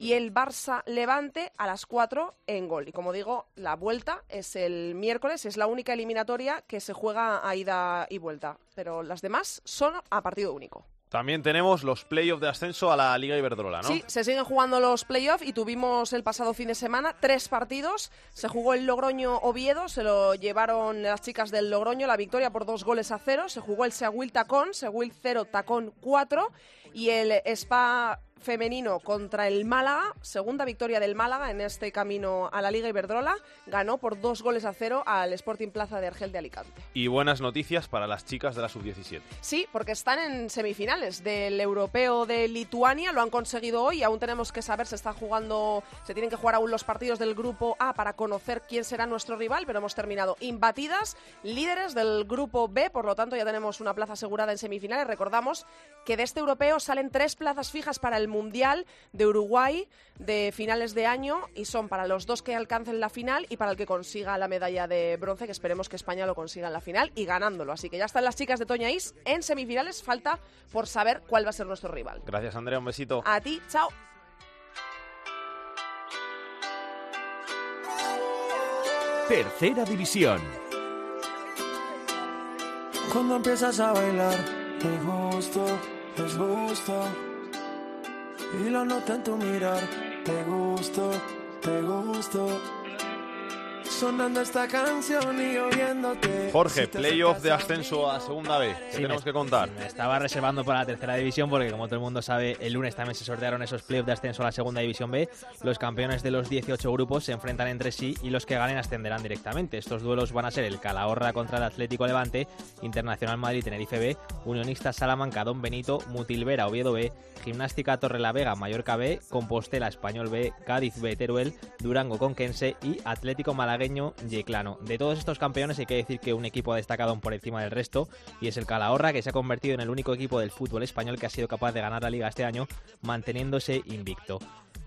Y el Barça-Levante a las 4 en gol. Y como digo, la vuelta es el miércoles, es la única eliminatoria que se juega a ida y vuelta. Pero las demás son a partido único. También tenemos los playoffs de ascenso a la Liga Iberdrola, ¿no? Sí, se siguen jugando los playoffs y tuvimos el pasado fin de semana tres partidos. Se jugó el Logroño-Oviedo, se lo llevaron las chicas del Logroño la victoria por dos goles a cero. Se jugó el Seguil-Tacón, Seguil 0, Tacón 4 y el Spa femenino contra el Málaga, segunda victoria del Málaga en este camino a la Liga Iberdrola, ganó por dos goles a cero al Sporting Plaza de Argel de Alicante. Y buenas noticias para las chicas de la sub-17. Sí, porque están en semifinales del Europeo de Lituania, lo han conseguido hoy, aún tenemos que saber, se está jugando, se tienen que jugar aún los partidos del grupo A para conocer quién será nuestro rival, pero hemos terminado imbatidas, líderes del grupo B, por lo tanto ya tenemos una plaza asegurada en semifinales. Recordamos que de este europeo salen tres plazas fijas para el Mundial de Uruguay de finales de año y son para los dos que alcancen la final y para el que consiga la medalla de bronce, que esperemos que España lo consiga en la final y ganándolo. Así que ya están las chicas de Toña Is en semifinales, falta por saber cuál va a ser nuestro rival. Gracias, Andrea, un besito. A ti, chao. Tercera división. Cuando empiezas a bailar, te gusto, es gusto. Y lo noto en tu mirar, te gusto, te gusto. Sonando esta canción y oyéndote. Jorge, playoff de ascenso a segunda B. ¿Qué Sí, tenemos me- que contar? Me estaba reservando para la tercera división porque, como todo el mundo sabe, el lunes también se sortearon esos playoffs de ascenso a la segunda división B. Los campeones de los 18 grupos se enfrentan entre sí y los que ganen ascenderán directamente. Estos duelos van a ser el Calahorra contra el Atlético Levante, Internacional Madrid Tenerife B, Unionista Salamanca Don Benito, Mutilvera Oviedo B, Gimnástica Torrelavega Mallorca B, Compostela Español B, Cádiz B Teruel, Durango Conquense y Atlético Malagueño De todos estos campeones hay que decir que un equipo ha destacado por encima del resto y es el Calahorra que se ha convertido en el único equipo del fútbol español que ha sido capaz de ganar la liga este año manteniéndose invicto.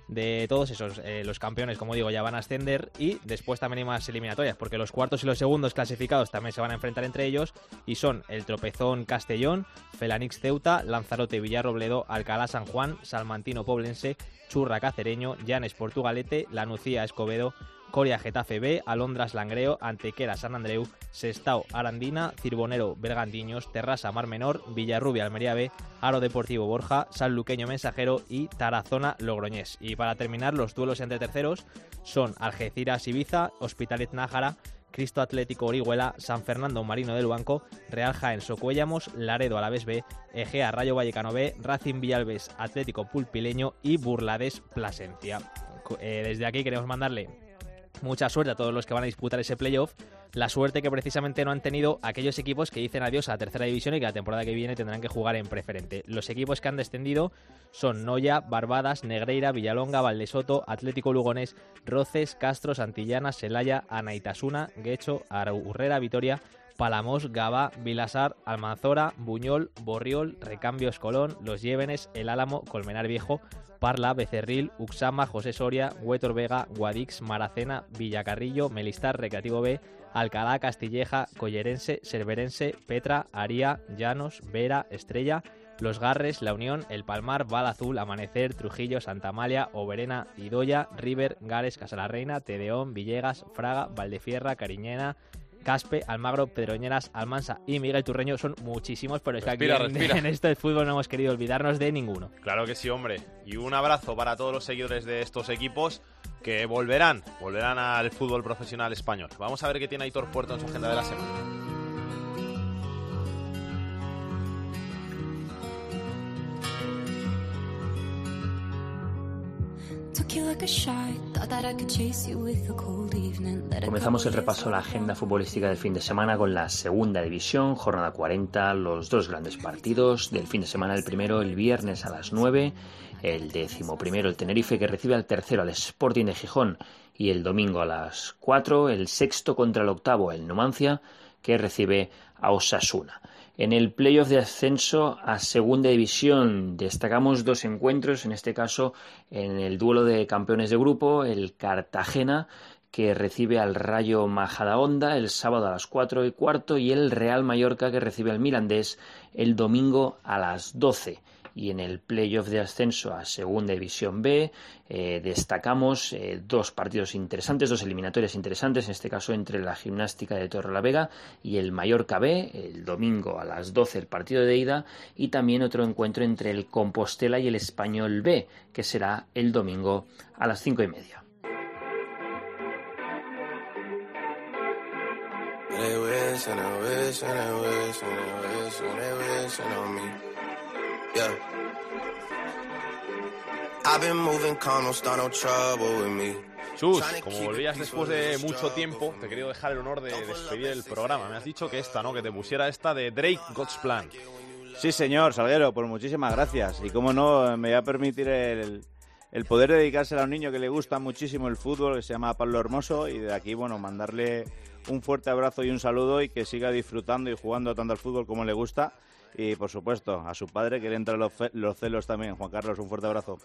De todos esos, eh, los campeones, como digo, ya van a ascender y después también hay más eliminatorias, porque los cuartos y los segundos clasificados también se van a enfrentar entre ellos y son el Tropezón Castellón, Felanix Ceuta, Lanzarote Villarrobledo, Alcalá San Juan, Salmantino Poblense, Churra Cacereño, Llanes Portugalete, La Nucía Escobedo, Coria Getafe B, Alondras Langreo, Antequera San Andreu, Sestao Arandina, Cirbonero Bergantiños, Terrassa Mar Menor, Villarrubia Almería B, Aro Deportivo Borja, San Luqueño Mensajero y Tarazona Logroñés. Y para terminar, los duelos entre terceros son Algeciras Ibiza, Hospitalet Nájara, Cristo Atlético Orihuela, San Fernando Marino del Banco, Real Jaén Socuéllamos, Laredo Alavés B, Egea Rayo Vallecano B, Racing Villalbes Atlético Pulpileño y Burlades Plasencia. Eh, desde aquí queremos mandarle mucha suerte a todos los que van a disputar ese playoff. La suerte que precisamente no han tenido aquellos equipos que dicen adiós a la tercera división y que la temporada que viene tendrán que jugar en preferente. Los equipos que han descendido son Noya, Barbadas, Negreira, Villalonga, Valdesoto, Atlético Lugonés, Roces, Castro, Santillana, Selaya, Anaitasuna, Guecho, Urrera, Vitoria, Palamos, Gaba, Vilasar, Almanzora, Buñol, Borriol, Recambios Colón, Los Llévenes, El Álamo, Colmenar Viejo, Parla, Becerril, Uxama, José Soria, Huetor Vega, Guadix, Maracena, Villacarrillo, Melistar, Recreativo B, Alcalá, Castilleja, Collerense, Cerverense, Petra, Aría, Llanos, Vera, Estrella, Los Garres, La Unión, El Palmar, Val Azul, Amanecer, Trujillo, Santa Amalia, Oberena, Idoya, River, Gares, Reina, Tedeón, Villegas, Fraga, Valdefierra, Cariñena, Caspe, Almagro, Pedroñeras, Almansa y Miguel Turreño son muchísimos, pero es que aquí en, en, esto del fútbol no hemos querido olvidarnos de ninguno. Claro que sí, hombre. Y un abrazo para todos los seguidores de estos equipos que volverán, volverán al fútbol profesional español. Vamos a ver qué tiene Aitor Puerto en su agenda de la semana. Comenzamos el repaso a la agenda futbolística del fin de semana con la segunda división, jornada 40, los dos grandes partidos del fin de semana. El primero el viernes a las 9, el décimo primero el Tenerife que recibe al tercero al Sporting de Gijón y el domingo a las 4 el sexto contra el octavo el Numancia que recibe a Osasuna. En el playoff de ascenso a segunda división. Destacamos dos encuentros, en este caso en el duelo de campeones de grupo, el Cartagena que recibe al Rayo Majadahonda el sábado a las cuatro y cuarto y el Real Mallorca que recibe al Mirandés el domingo a las doce y en el playoff de ascenso a Segunda División B eh, destacamos eh, dos partidos interesantes, dos eliminatorias interesantes, en este caso entre la Gimnástica de Torrelavega y el Mallorca B, el domingo a las 12 el partido de ida y también otro encuentro entre el Compostela y el Español B, que será el domingo a las cinco y media. Chus, como volvías después de mucho tiempo, te he querido dejar el honor de despedir el programa. Me has dicho que esta, ¿no? Que te pusiera esta de Drake God's Plan. Sí, señor, Salguero, pues muchísimas gracias. Y como no, me voy a permitir el, el poder dedicársela a un niño que le gusta muchísimo el fútbol, que se llama Pablo Hermoso, y de aquí, bueno, mandarle un fuerte abrazo y un saludo y que siga disfrutando y jugando tanto al fútbol como le gusta y por supuesto a su padre que le entra los, los celos también. Juan Carlos, un fuerte abrazo.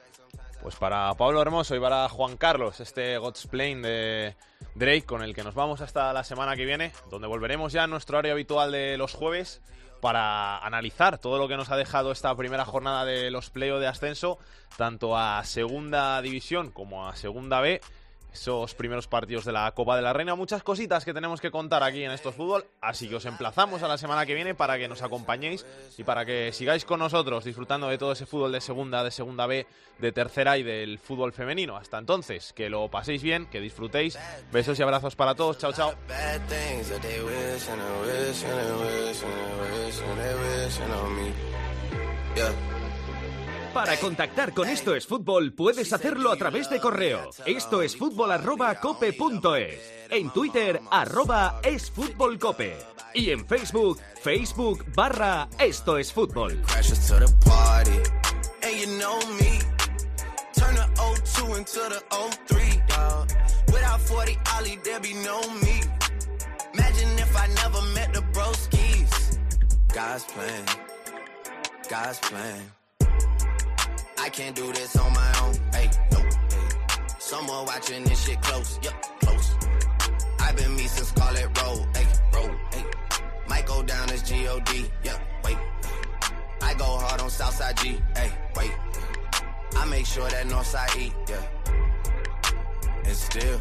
Pues para Pablo Hermoso y para Juan Carlos, este God's Plane de Drake con el que nos vamos hasta la semana que viene, donde volveremos ya a nuestro área habitual de los jueves para analizar todo lo que nos ha dejado esta primera jornada de los playoffs de ascenso, tanto a segunda división como a segunda B esos primeros partidos de la Copa de la Reina. Muchas cositas que tenemos que contar aquí en estos fútbol, así que os emplazamos a la semana que viene para que nos acompañéis y para que sigáis con nosotros disfrutando de todo ese fútbol de segunda, de segunda B, de tercera y del fútbol femenino. Hasta entonces, que lo paséis bien, que disfrutéis. Besos y abrazos para todos. Chao, chao. Para contactar con Esto es Fútbol puedes hacerlo a través de correo. Esto es fútbol arroba cope. En Twitter arroba es fútbol. Y en Facebook, Facebook barra Esto es Fútbol. I can't do this on my own. Hey, no. Someone watching this shit close. Yup, close. I've been me since Scarlet Road. Hey, road. Hey. Might go down as G-O-D. Yeah, wait. I go hard on Southside G. Hey, wait. I make sure that Northside E. Yeah. And still.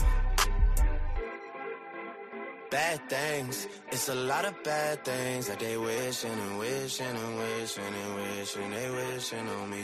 bad things. It's a lot of bad things that they wishing and wishing and wishing and wishing they wishing on me.